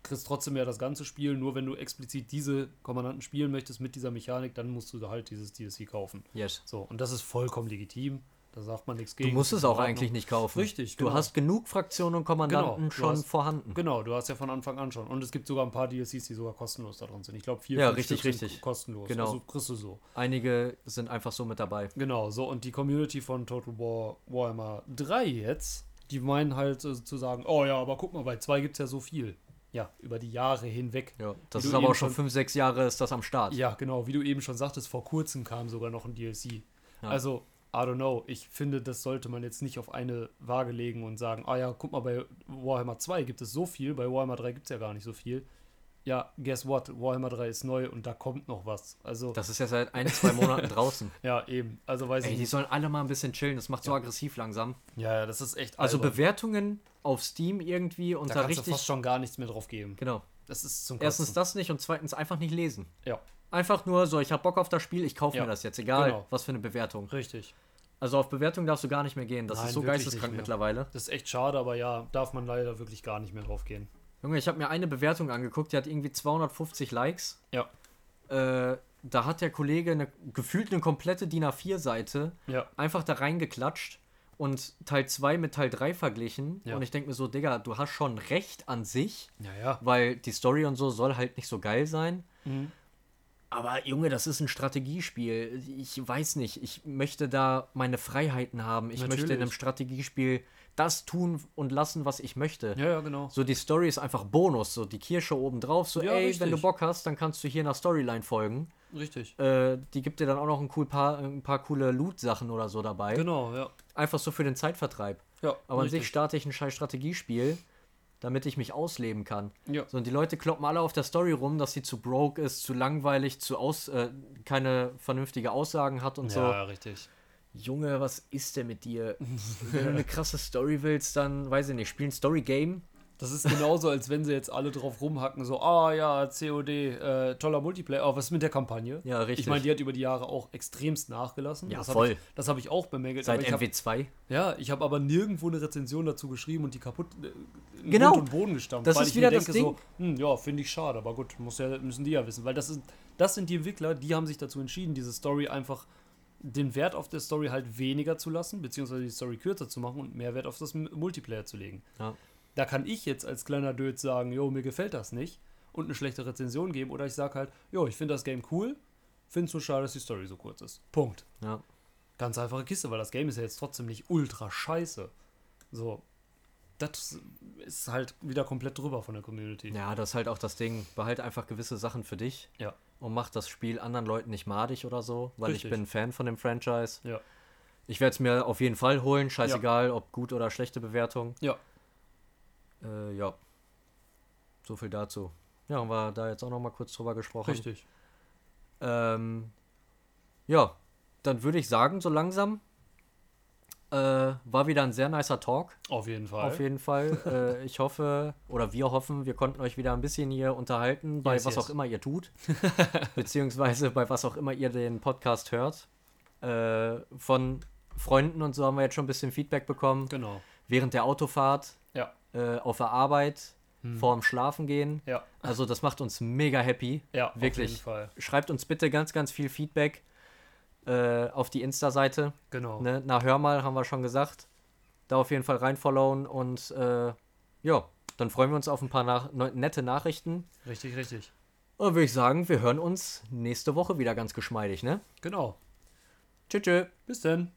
kriegst trotzdem ja das ganze Spiel, nur wenn du explizit diese Kommandanten spielen möchtest mit dieser Mechanik, dann musst du halt dieses DLC kaufen. Yes. So, und das ist vollkommen legitim. Da sagt man nichts Du gegen. musst das es auch eigentlich nicht kaufen. Richtig, Du genau. hast genug Fraktionen und Kommandanten Genau, du schon hast- vorhanden. Genau, du hast ja von Anfang an schon. Und es gibt sogar ein paar DLCs, die sogar kostenlos da drin sind. Ich glaube, vier, Ja, fünf richtig, Stück sind richtig. kostenlos. Genau. Also kriegst du so. Einige sind einfach so mit dabei. Genau, so und die Community von Total War Warhammer 3 jetzt, die meinen halt äh, zu sagen, oh ja, aber guck mal, bei 2 gibt es ja so viel. Ja, über die Jahre hinweg. Ja, das Wie ist aber auch schon schon- fünf, sechs Jahre ist das am Start. Ja, genau, wie du eben schon sagtest, vor kurzem kam sogar noch ein DLC. Ja. Also, I don't know, ich finde, das sollte man jetzt nicht auf eine Waage legen und sagen, ah ja, guck mal, bei Warhammer 2 gibt es so viel, bei Warhammer 3 gibt es ja gar nicht so viel. Ja, guess what? Warhammer 3 ist neu und da kommt noch was. Also, Das ist ja seit ein, zwei Monaten draußen. ja, eben. Also weiß Ey, ich die sollen alle mal ein bisschen chillen. Das macht so aggressiv langsam. Ja, ja, das ist echt Also albern. Bewertungen auf Steam irgendwie Da unter kannst du richtig. fast schon gar nichts mehr drauf geben. Genau. Das ist zum Erstens Kotzen. das nicht und zweitens einfach nicht lesen. Ja, Einfach nur so, ich hab Bock auf das Spiel, ich kaufe Ja, mir das jetzt, egal genau. was für eine Bewertung. richtig. Also auf Bewertung darfst du gar nicht mehr gehen. Das Nein, ist so geisteskrank mittlerweile. Das ist echt schade, aber ja, darf man leider wirklich gar nicht mehr drauf gehen. Junge, ich habe mir eine Bewertung angeguckt, die hat irgendwie 250 Likes. Ja. Äh, da hat der Kollege eine, gefühlt eine komplette DIN A4-Seite Ja, einfach da reingeklatscht und Teil 2 mit Teil 3 verglichen. Ja. Und ich denke mir so, Digga, du hast schon recht an sich, ja, ja. weil die Story und so soll halt nicht so geil sein. Mhm. Aber Junge, das ist ein Strategiespiel. Ich weiß nicht, ich möchte da meine Freiheiten haben. Ich möchte in Natürlich. einem Strategiespiel das tun und lassen, was ich möchte. Ja, ja, genau. So, die Story ist einfach Bonus, so die Kirsche oben drauf. So, Ja, ey, richtig. wenn du Bock hast, dann kannst du hier einer Storyline folgen. Richtig. Äh, die gibt dir dann auch noch ein, cool paar, ein paar coole Loot-Sachen oder so dabei. Genau, ja. Einfach so für den Zeitvertreib. Ja, Aber an richtig. sich starte ich ein scheiß Strategiespiel, damit ich mich ausleben kann. Ja. So, und die Leute kloppen alle auf der Story rum, dass sie zu broke ist, zu langweilig, zu aus, äh, keine vernünftige Aussagen hat und ja, so. ja, richtig. Junge, was ist denn mit dir? Wenn du eine krasse Story willst, dann, weiß ich nicht, spiel ein Story-Game. Das ist genauso, als wenn sie jetzt alle drauf rumhacken, so, ah ja, COD, äh, toller Multiplayer, aber was ist mit der Kampagne? Ja, richtig. Ich meine, die hat über die Jahre auch extremst nachgelassen. Ja, das hab voll. Ich, das habe ich auch bemängelt. Seit aber ich hab, MW2. ja, ich habe aber nirgendwo eine Rezension dazu geschrieben und die kaputt äh, Genau. Grund und Boden gestampft. Das weil ist ich wieder mir das denke so, Ding. hm, ja, finde ich schade, aber gut, muss ja, müssen die ja wissen, weil das, ist, das sind die Entwickler, die haben sich dazu entschieden, diese Story einfach den Wert auf der Story halt weniger zu lassen, beziehungsweise die Story kürzer zu machen und mehr Wert auf das Multiplayer zu legen. Ja. Da kann ich jetzt als kleiner Död sagen, jo, mir gefällt das nicht und eine schlechte Rezension geben oder ich sage halt, jo, ich finde das Game cool, finde es nur schade, dass die Story so kurz ist. Punkt. Ja. Ganz einfache Kiste, weil das Game ist ja jetzt trotzdem nicht ultra scheiße. So, das ist halt wieder komplett drüber von der Community. ja, das ist halt auch das Ding. Behalte einfach gewisse Sachen für dich Ja, und mach das Spiel anderen Leuten nicht madig oder so, weil Richtig. ich bin Fan von dem Franchise. ja, Ich werde es mir auf jeden Fall holen, scheißegal, ob gut oder schlechte Bewertung. ja. Äh, ja. So viel dazu. Ja, haben wir da jetzt auch noch mal kurz drüber gesprochen. Richtig. Ähm, ja, dann würde ich sagen, so langsam äh, war wieder ein sehr nicer Talk. Auf jeden Fall. Auf jeden Fall. äh, ich hoffe, oder wir hoffen, wir konnten euch wieder ein bisschen hier unterhalten, bei Yes, was yes. auch immer ihr tut. beziehungsweise bei was auch immer ihr den Podcast hört. Äh, von Freunden und so haben wir jetzt schon ein bisschen Feedback bekommen. Genau. Während der Autofahrt, Ja, äh, auf der Arbeit, Hm. vorm Schlafen gehen. ja, Also das macht uns mega happy. ja, Wirklich. Schreibt uns bitte ganz, ganz viel Feedback äh, auf die Insta-Seite. Genau. Ne? Na, hör mal, haben wir schon gesagt. Da auf jeden Fall reinfollowen und äh, ja, dann freuen wir uns auf ein paar nach nette Nachrichten. Richtig, richtig. Und würde ich sagen, wir hören uns nächste Woche wieder ganz geschmeidig, ne? Genau. Tschüss. tschüss. Bis dann.